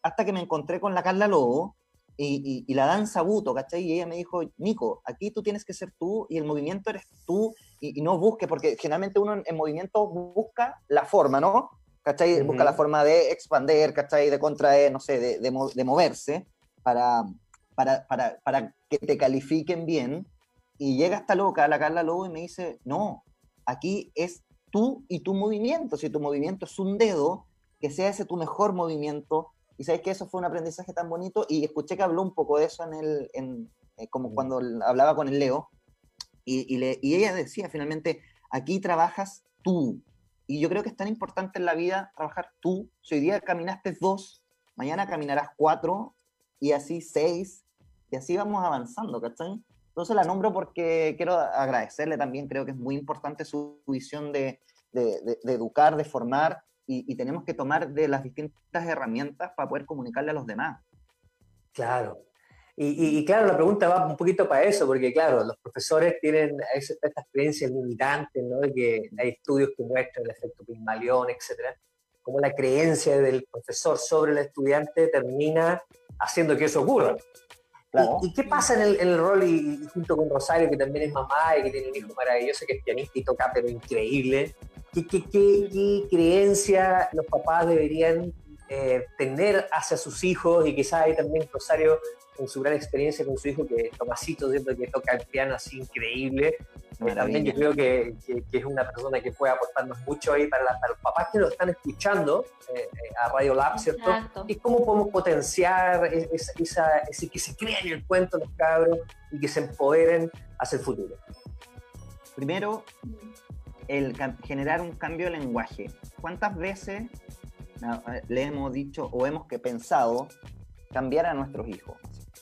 hasta que me encontré con la Carla Lobo y, y- y la danza buto, ¿cachai? Y ella me dijo, Nico, aquí tú tienes que ser tú y el movimiento eres tú y, y no busques, porque generalmente uno en, en movimiento busca la forma, ¿no? ¿Cachai? Busca Ujú. la forma de expander, ¿cachai? De contraer, no sé, de, de mo- de moverse para, para, para, para que te califiquen bien. Y llega esta loca, la Carla Lobo, y me dice, no, aquí es tú y tu movimiento. Si tu movimiento es un dedo, que sea ese tu mejor movimiento. Y sabes que eso fue un aprendizaje tan bonito y escuché que habló un poco de eso en el, en, eh, como cuando hablaba con el Leo. Y, y, le- y ella decía finalmente, aquí trabajas tú. Y yo creo que es tan importante en la vida trabajar tú. Si hoy día caminaste dos, mañana caminarás cuatro y así seis. Y así vamos avanzando, ¿cachai? Entonces la nombro porque quiero agradecerle también, creo que es muy importante su visión de, de- de- de educar, de formar, y, y tenemos que tomar de las distintas herramientas para poder comunicarle a los demás. Claro. Y, y- y claro, la pregunta va un poquito para eso, porque claro, los profesores tienen a veces estas creencias limitantes, ¿no? De que hay estudios que muestran el efecto Pigmalión, etcétera. Como la creencia del profesor sobre el estudiante termina haciendo que eso ocurra. Claro. ¿Y, y qué pasa en el, en el rol, y, y junto con Rosario, que también es mamá y que tiene un hijo maravilloso, que es pianista y toca, pero increíble? ¿Qué, qué, qué, qué creencia los papás deberían eh, tener hacia sus hijos? Y quizás ahí también Rosario, con su gran experiencia con su hijo, que Tomasito, ¿cierto? que toca el piano así increíble. Eh, también yo creo que, que- que es una persona que puede aportarnos mucho ahí para, la- para los papás que nos están escuchando eh, eh, a Radio Lab, ¿cierto? Exacto. y cómo podemos potenciar es- esa, esa- ese que se crean el cuento los cabros y que se empoderen hacia el futuro. Primero, el generar un cambio de lenguaje. ¿Cuántas veces eh, le hemos dicho o hemos que pensado cambiar a nuestros hijos?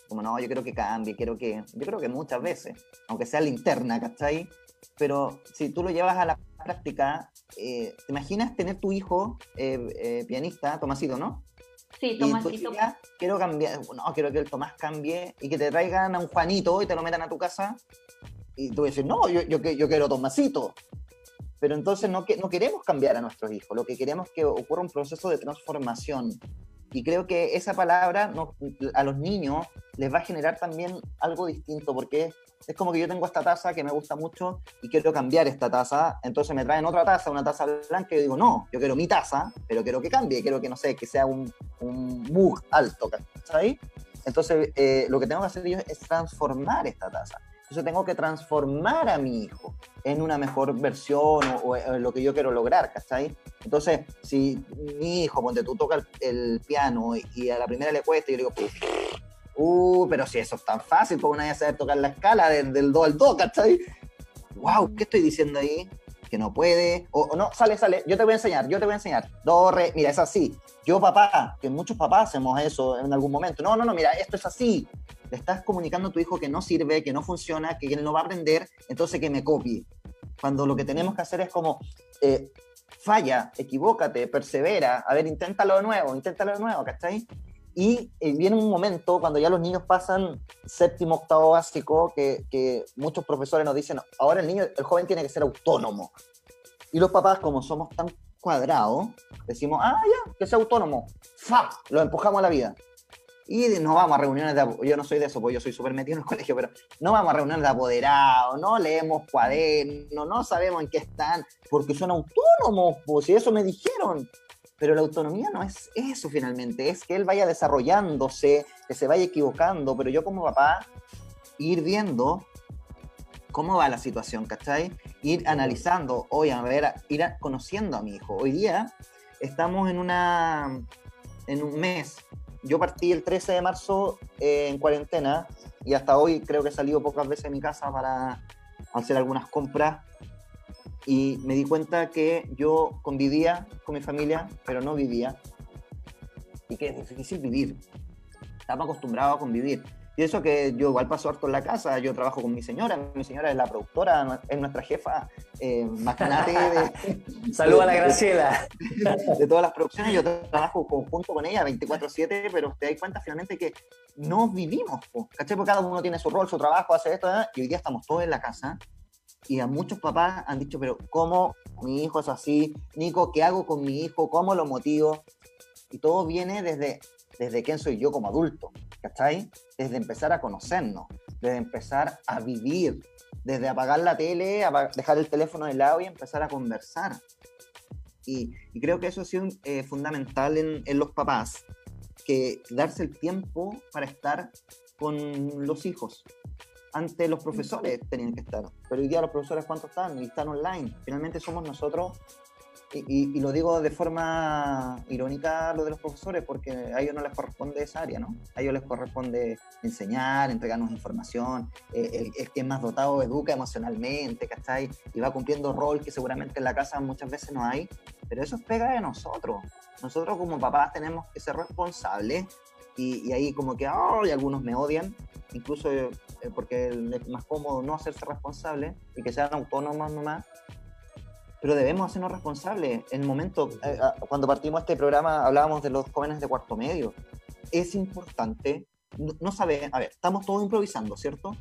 Como no, yo quiero que cambie, quiero que. Yo creo que muchas veces, aunque sea linterna, ¿cachai? pero si tú lo llevas a la práctica, eh, ¿te imaginas tener tu hijo eh, eh, pianista, Tomasito, no? Sí, Y tú Tomasito. digas, quiero cambiar, no, quiero que el Tomás cambie y que te traigan a un Juanito y te lo metan a tu casa. Y tú dices, no, yo, yo, yo quiero Tomasito. Pero entonces no, no queremos cambiar a nuestros hijos, lo que queremos es que ocurra un proceso de transformación. Y creo que esa palabra no- a los niños les va a generar también algo distinto, porque es, como que yo tengo esta taza que me gusta mucho y quiero cambiar esta taza, entonces me traen otra taza, una taza blanca, y yo digo, no, yo quiero mi taza, pero quiero que cambie, quiero que, no sé, que sea un, un mug alto, ¿cachai? Entonces, eh, lo que tengo que hacer yo es transformar esta taza. Entonces tengo que transformar a mi hijo en una mejor versión o, o en lo que yo quiero lograr, ¿cachai? Entonces, si mi hijo, ponte tú, toca el, el piano y, y a la primera le cuesta, yo digo, uh, pero si eso es tan fácil, una vez saber tocar la escala del, del do al do, ¿cachai? Wow, ¿qué estoy diciendo ahí? Que no puede, o, o no, sale, sale, yo te voy a enseñar, yo te voy a enseñar. Do, re, mira, es así. Yo, papá, que muchos papás hacemos eso en algún momento. No, no, no, mira, esto es así. Le estás comunicando a tu hijo que no sirve, que no funciona, que él no va a aprender, entonces que me copie. Cuando lo que tenemos que hacer es como, eh, falla, equivócate, persevera, a ver, inténtalo de nuevo, inténtalo de nuevo, ¿cachai? Y eh, viene un momento cuando ya los niños pasan séptimo, octavo básico, que, que muchos profesores nos dicen, ahora el niño, el joven tiene que ser autónomo. Y los papás, como somos tan cuadrados, decimos, ah, ya, que sea autónomo. ¡Fa! Lo empujamos a la vida. Y no vamos a reuniones de yo no soy de eso, porque yo soy súper metido en el colegio, pero no vamos a reuniones de apoderados, no leemos cuadernos, no sabemos en qué están, porque son autónomos, pues, y eso me dijeron. Pero la autonomía no es eso finalmente, es que él vaya desarrollándose, que se vaya equivocando, pero yo como papá, ir viendo cómo va la situación, ¿cachai? Ir analizando, hoy a ver, ir conociendo a mi hijo. Hoy día estamos en una, en un mes. Yo partí el 13 de marzo eh, en cuarentena y hasta hoy creo que he salido pocas veces de mi casa para hacer algunas compras y me di cuenta que yo convivía con mi familia, pero no vivía y que es difícil vivir. Estaba acostumbrado a convivir. Y eso que yo igual paso harto en la casa, yo trabajo con mi señora, mi señora es la productora, es nuestra jefa, eh, magnate de, Saluda a la Graciela. de todas las producciones, yo trabajo conjunto con ella 24/7, pero te das cuenta finalmente que no vivimos, po, ¿cachai? Porque cada uno tiene su rol, su trabajo, hace esto, ¿eh? y hoy día estamos todos en la casa, y a muchos papás han dicho, pero ¿cómo mi hijo es así? Nico, ¿qué hago con mi hijo? ¿Cómo lo motivo? Y todo viene desde, desde quién soy yo como adulto, ¿cachai? Desde empezar a conocernos, desde empezar a vivir, desde apagar la tele, dejar el teléfono de lado y empezar a conversar. Y, y creo que eso ha sido eh, fundamental en, en los papás, que darse el tiempo para estar con los hijos. Antes los profesores tenían que estar, pero hoy día los profesores cuántos están y están online. Finalmente somos nosotros, y, y- y lo digo de forma irónica lo de los profesores, porque a ellos no les corresponde esa área, ¿no? A ellos les corresponde enseñar, entregarnos información, eh, el, el que es más dotado educa emocionalmente, ¿cachai? Y va cumpliendo rol que seguramente en la casa muchas veces no hay, pero eso es pega de nosotros. Nosotros como papás tenemos que ser responsables y, y ahí como que, ¡ay! algunos me odian, incluso eh, porque es más cómodo no hacerse responsable y que sean autónomos nomás. Pero debemos hacernos responsables. En el momento, eh, ah, cuando partimos este programa, hablábamos de los jóvenes de cuarto medio. Es importante, no, no sabe, a ver, estamos todos improvisando, ¿cierto?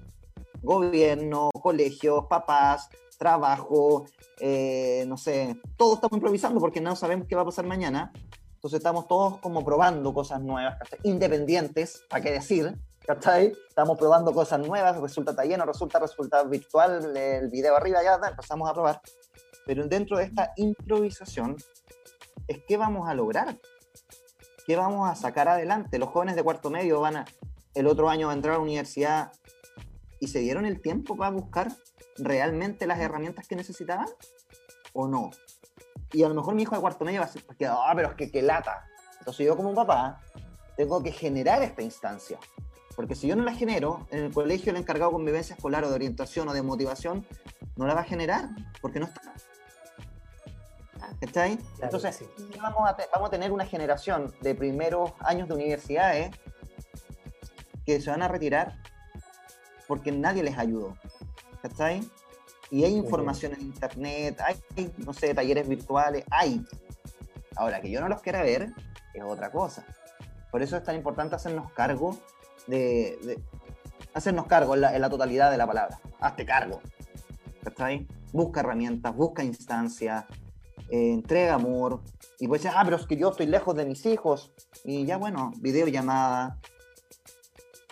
Gobierno, colegios, papás, trabajo, eh, no sé, todos estamos improvisando porque no sabemos qué va a pasar mañana. Entonces estamos todos como probando cosas nuevas, ¿cachai? independientes, ¿para qué decir? ¿cachai? Estamos probando cosas nuevas, resulta lleno, resulta, resulta virtual, el video arriba, ya empezamos a probar. Pero dentro de esta improvisación, es qué vamos a lograr, qué vamos a sacar adelante. Los jóvenes de cuarto medio van a, el otro año a entrar a la universidad y se dieron el tiempo para buscar realmente las herramientas que necesitaban o no. Y a lo mejor mi hijo de cuarto medio va a decir, ah, pero es que, que lata. Entonces yo como papá tengo que generar esta instancia. Porque si yo no la genero, en el colegio el encargado de convivencia escolar o de orientación o de motivación no la va a generar, porque no está. ¿Cachai? Entonces, ¿qué vamos, a vamos a tener una generación de primeros años de universidades que se van a retirar porque nadie les ayudó. ¿Cachai? Y hay información en internet, hay, no sé, talleres virtuales, hay. Ahora, que yo no los quiera ver es otra cosa. Por eso es tan importante hacernos cargo de, de- hacernos cargo en la, en la totalidad de la palabra. Hazte cargo. ¿Cachai? Busca herramientas, busca instancias, eh, entrega amor. Y pues ah, pero es que yo estoy lejos de mis hijos. Y ya bueno, videollamada.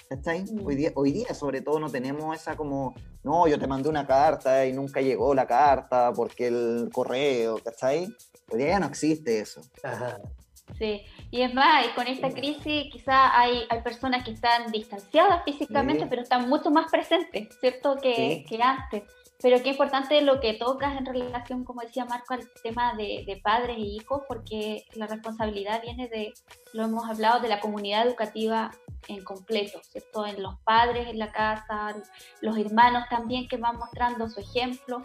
¿Cachai? Mm. Hoy, día, hoy día sobre todo no tenemos esa como, no, yo te mandé una carta y nunca llegó la carta porque el correo, ¿cachai? Hoy día ya no existe eso. Ajá. Sí, y es más, y con esta crisis quizá hay, hay personas que están distanciadas físicamente, Sí. pero están mucho más presentes, ¿cierto? Que, Sí. que antes. Pero qué importante lo que tocas en relación, como decía Marco, al tema de, de padres e hijos, porque la responsabilidad viene de, lo hemos hablado, de la comunidad educativa en completo, ¿cierto? En los padres en la casa, los hermanos también que van mostrando su ejemplo.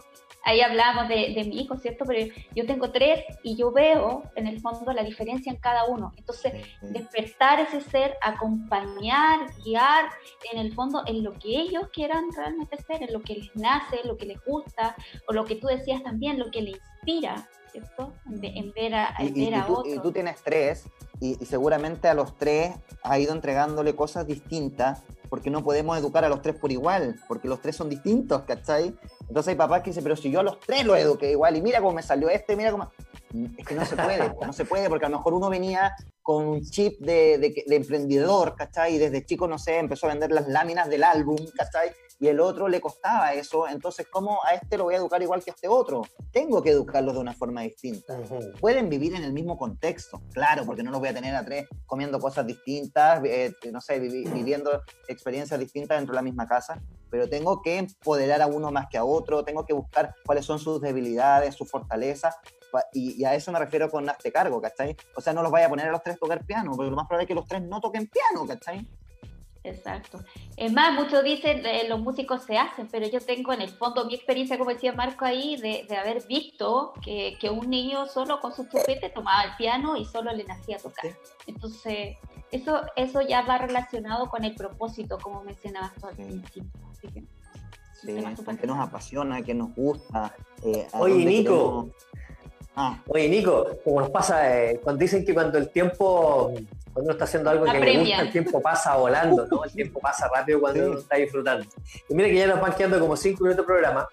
Ahí hablábamos de, de mi hijo, ¿cierto? Pero yo tengo tres y yo veo en el fondo la diferencia en cada uno. Entonces, despertar ese ser, acompañar, guiar, en el fondo, en lo que ellos quieran realmente ser, en lo que les nace, lo que les gusta, o lo que tú decías también, lo que les inspira, ¿cierto? En, en ver a, en Y, y- ver y a tú, otros. y tú tienes tres, y, y seguramente a los tres ha ido entregándole cosas distintas, porque no podemos educar a los tres por igual, porque los tres son distintos, ¿cachai? Entonces hay papás que dicen, pero si yo a los tres los eduqué igual, y mira cómo me salió este, mira cómo... Es que no se puede, no se puede, porque a lo mejor uno venía con un chip de, de, de emprendedor, ¿cachai? Y desde chico, no sé, empezó a vender las láminas del álbum, ¿cachai? Y el otro le costaba eso, entonces, ¿cómo a este lo voy a educar igual que a este otro? Tengo que educarlos de una forma distinta Ujú. pueden vivir en el mismo contexto, claro, porque no los voy a tener a tres comiendo cosas distintas, eh, no sé, vivi- viviendo experiencias distintas dentro de la misma casa, pero tengo que empoderar a uno más que a otro, tengo que buscar cuáles son sus debilidades, sus fortalezas, y, y a eso me refiero con hazte cargo, ¿cachai? O sea, no los vaya a poner a los tres a tocar piano, porque lo más probable es que los tres no toquen piano, ¿cachai? Exacto. Es más, muchos dicen eh, los músicos se hacen, pero yo tengo en el fondo mi experiencia, como decía Marco ahí, de, de haber visto que, que un niño solo con su chupete tomaba el piano y solo le nacía tocar. Entonces, eso, eso ya va relacionado con el propósito, como mencionabas tú al Sí. principio. Así que, Sí, nos apasiona, que nos gusta. eh, Oye, Nico. queremos- Ah, Oye, Nico, como nos pasa, eh, cuando dicen que cuando el tiempo, cuando uno está haciendo algo que le gusta, el tiempo pasa volando, ¿no? El tiempo pasa rápido cuando Sí. uno está disfrutando. Y mira que ya nos van quedando como cinco minutos de programa.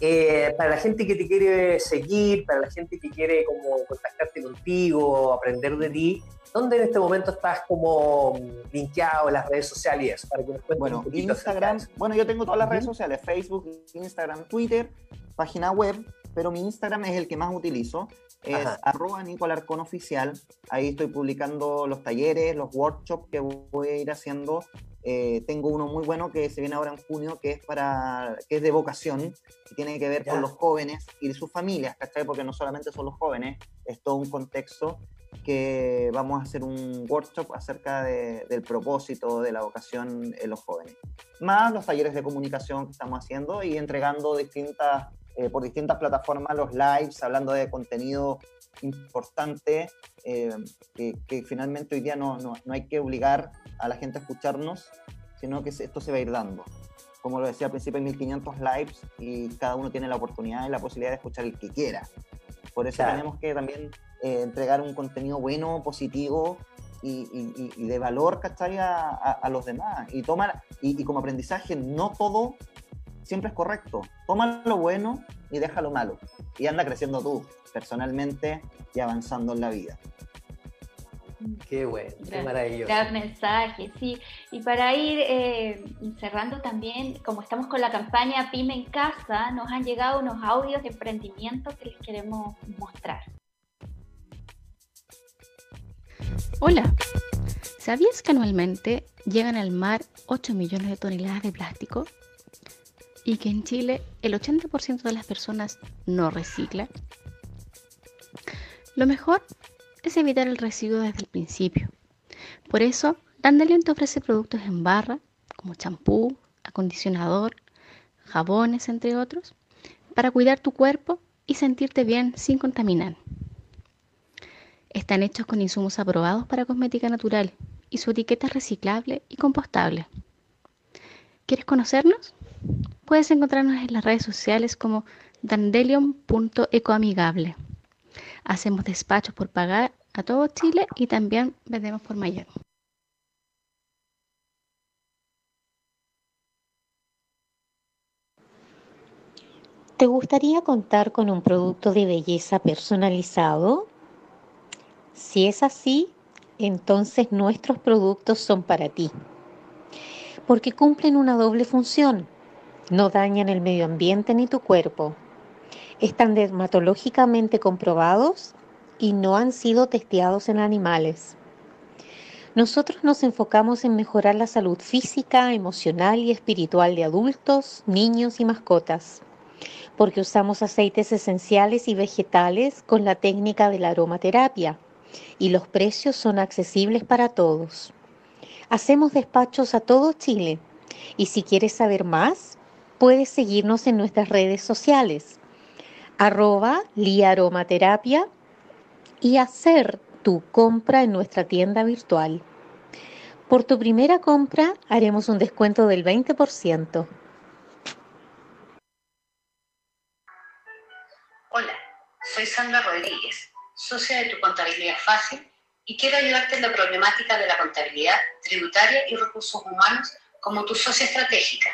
Eh, para la gente que te quiere seguir, para la gente que quiere como contactarte contigo, aprender de ti, ¿dónde en este momento estás como mm, linkeado en las redes sociales y eso? Para que nos cuentes Bueno, un poquito Instagram, bueno, yo tengo todas las redes sociales, Facebook, Instagram, Twitter, página web, pero mi Instagram es el que más utilizo, es Ajá. arroba Nicolarcón Oficial, ahí estoy publicando los talleres, los workshops que voy a ir haciendo, Eh, tengo uno muy bueno que se viene ahora en junio, que es para que es de vocación, que tiene que ver Ya. con los jóvenes y sus familias, ¿cachai? Porque no solamente son los jóvenes, es todo un contexto que vamos a hacer un workshop acerca de- del propósito de la vocación en los jóvenes. Más los talleres de comunicación que estamos haciendo y entregando distintas, eh, por distintas plataformas los lives, hablando de contenido importante, eh, que, que finalmente hoy día no, no, no hay que obligar a la gente a escucharnos, sino que esto se va a ir dando. Como lo decía al principio, hay 1500 lives y cada uno tiene la oportunidad y la posibilidad de escuchar el que quiera. Por eso Claro. tenemos que también eh, entregar un contenido bueno, positivo y, y- y- y de valor, ¿cachai? A, a- a los demás. Y, toma, y, y como aprendizaje, no todo siempre es correcto. Toma lo bueno y deja lo malo. Y anda creciendo tú, personalmente, y avanzando en la vida. Qué bueno, qué maravilloso. Gran mensaje, sí. Y para ir eh, cerrando también, como estamos con la campaña Pyme en Casa, nos han llegado unos audios de emprendimiento que les queremos mostrar. Hola, ¿sabías que anualmente llegan al mar 8 millones de toneladas de plástico? Y que en Chile el 80% de las personas no recicla. Lo mejor es evitar el residuo desde el principio. Por eso, Dandelion te ofrece productos en barra, como champú, acondicionador, jabones, entre otros, para cuidar tu cuerpo y sentirte bien sin contaminar. Están hechos con insumos aprobados para cosmética natural y su etiqueta es reciclable y compostable. ¿Quieres conocernos? Puedes encontrarnos en las redes sociales como dandelion.ecoamigable. Hacemos despachos por pagar a todo Chile y también vendemos por mayor. ¿Te gustaría contar con un producto de belleza personalizado? Si es así, entonces nuestros productos son para ti, porque cumplen una doble función. No dañan el medio ambiente ni tu cuerpo. Están dermatológicamente comprobados y no han sido testeados en animales. Nosotros nos enfocamos en mejorar la salud física, emocional y espiritual de adultos, niños y mascotas, porque usamos aceites esenciales y vegetales con la técnica de la aromaterapia y los precios son accesibles para todos. Hacemos despachos a todo Chile y si quieres saber más, puedes seguirnos en nuestras redes sociales, arroba liaromaterapia y hacer tu compra en nuestra tienda virtual. Por tu primera compra haremos un descuento del 20%. Hola, soy Sandra Rodríguez, socia de tu contabilidad fácil y quiero ayudarte en la problemática de la contabilidad tributaria y recursos humanos como tu socia estratégica,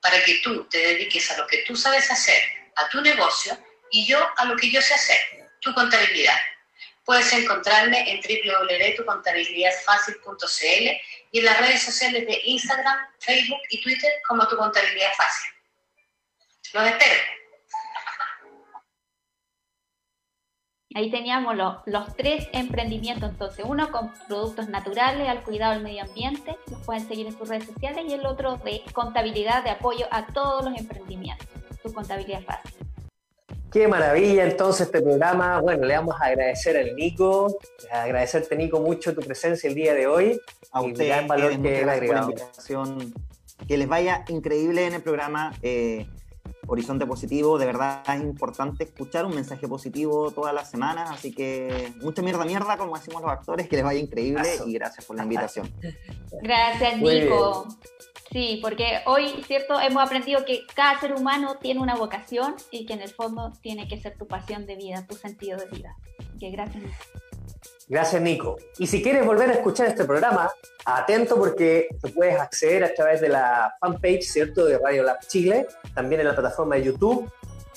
para que tú te dediques a lo que tú sabes hacer, a tu negocio, y yo a lo que yo sé hacer, tu contabilidad. Puedes encontrarme en www.tucontabilidadfacil.cl y en las redes sociales de Instagram, Facebook y Twitter como Tu Contabilidad Fácil. Los espero. Ahí teníamos los tres emprendimientos, entonces uno con productos naturales al cuidado del medio ambiente, los pueden seguir en sus redes sociales, y el otro de contabilidad de apoyo a todos los emprendimientos, tu contabilidad fácil. Qué maravilla entonces este programa. Bueno, le vamos a agradecer al Nico, agradecerte Nico mucho tu presencia el día de hoy. A y ustedes, valor que. Que les vaya increíble en el programa eh, Horizonte Positivo. De verdad es importante escuchar un mensaje positivo todas las semanas. Así que mucha mierda, mierda, como decimos los actores. Que les vaya increíble y gracias por la invitación. Gracias, Nico. Sí, porque hoy, ¿cierto? Hemos aprendido que cada ser humano tiene una vocación y que en el fondo tiene que ser tu pasión de vida, tu sentido de vida. Así Que gracias, Nico. Gracias, Nico. Y si quieres volver a escuchar este programa, atento porque tú puedes acceder a través de la fanpage, ¿cierto?, de Radio Lab Chile, también en la plataforma de YouTube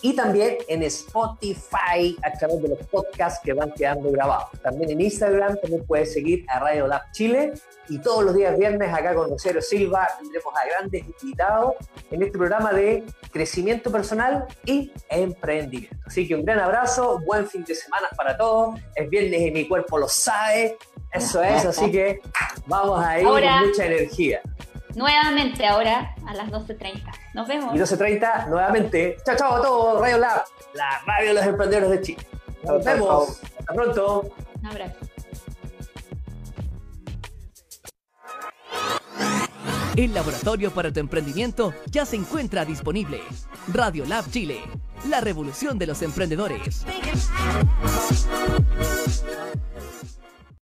y también en Spotify a través de los podcasts que van quedando grabados. También en Instagram también puedes seguir a Radio Lab Chile y todos los días viernes acá con Rosario Silva tendremos a grandes invitados en este programa de crecimiento personal y emprendimiento. Así que un gran abrazo, buen fin de semana para todos. Es viernes y mi cuerpo lo sabe. Eso es, así que vamos a ir Ahora- con mucha energía. Nuevamente ahora a las 12.30. Nos vemos. Y 12.30 nuevamente. Chao, chao a todos. Radio Lab, la radio de los emprendedores de Chile. Nos vemos. Hasta pronto. Un abrazo. El laboratorio para tu emprendimiento ya se encuentra disponible. Radio Lab Chile, la revolución de los emprendedores.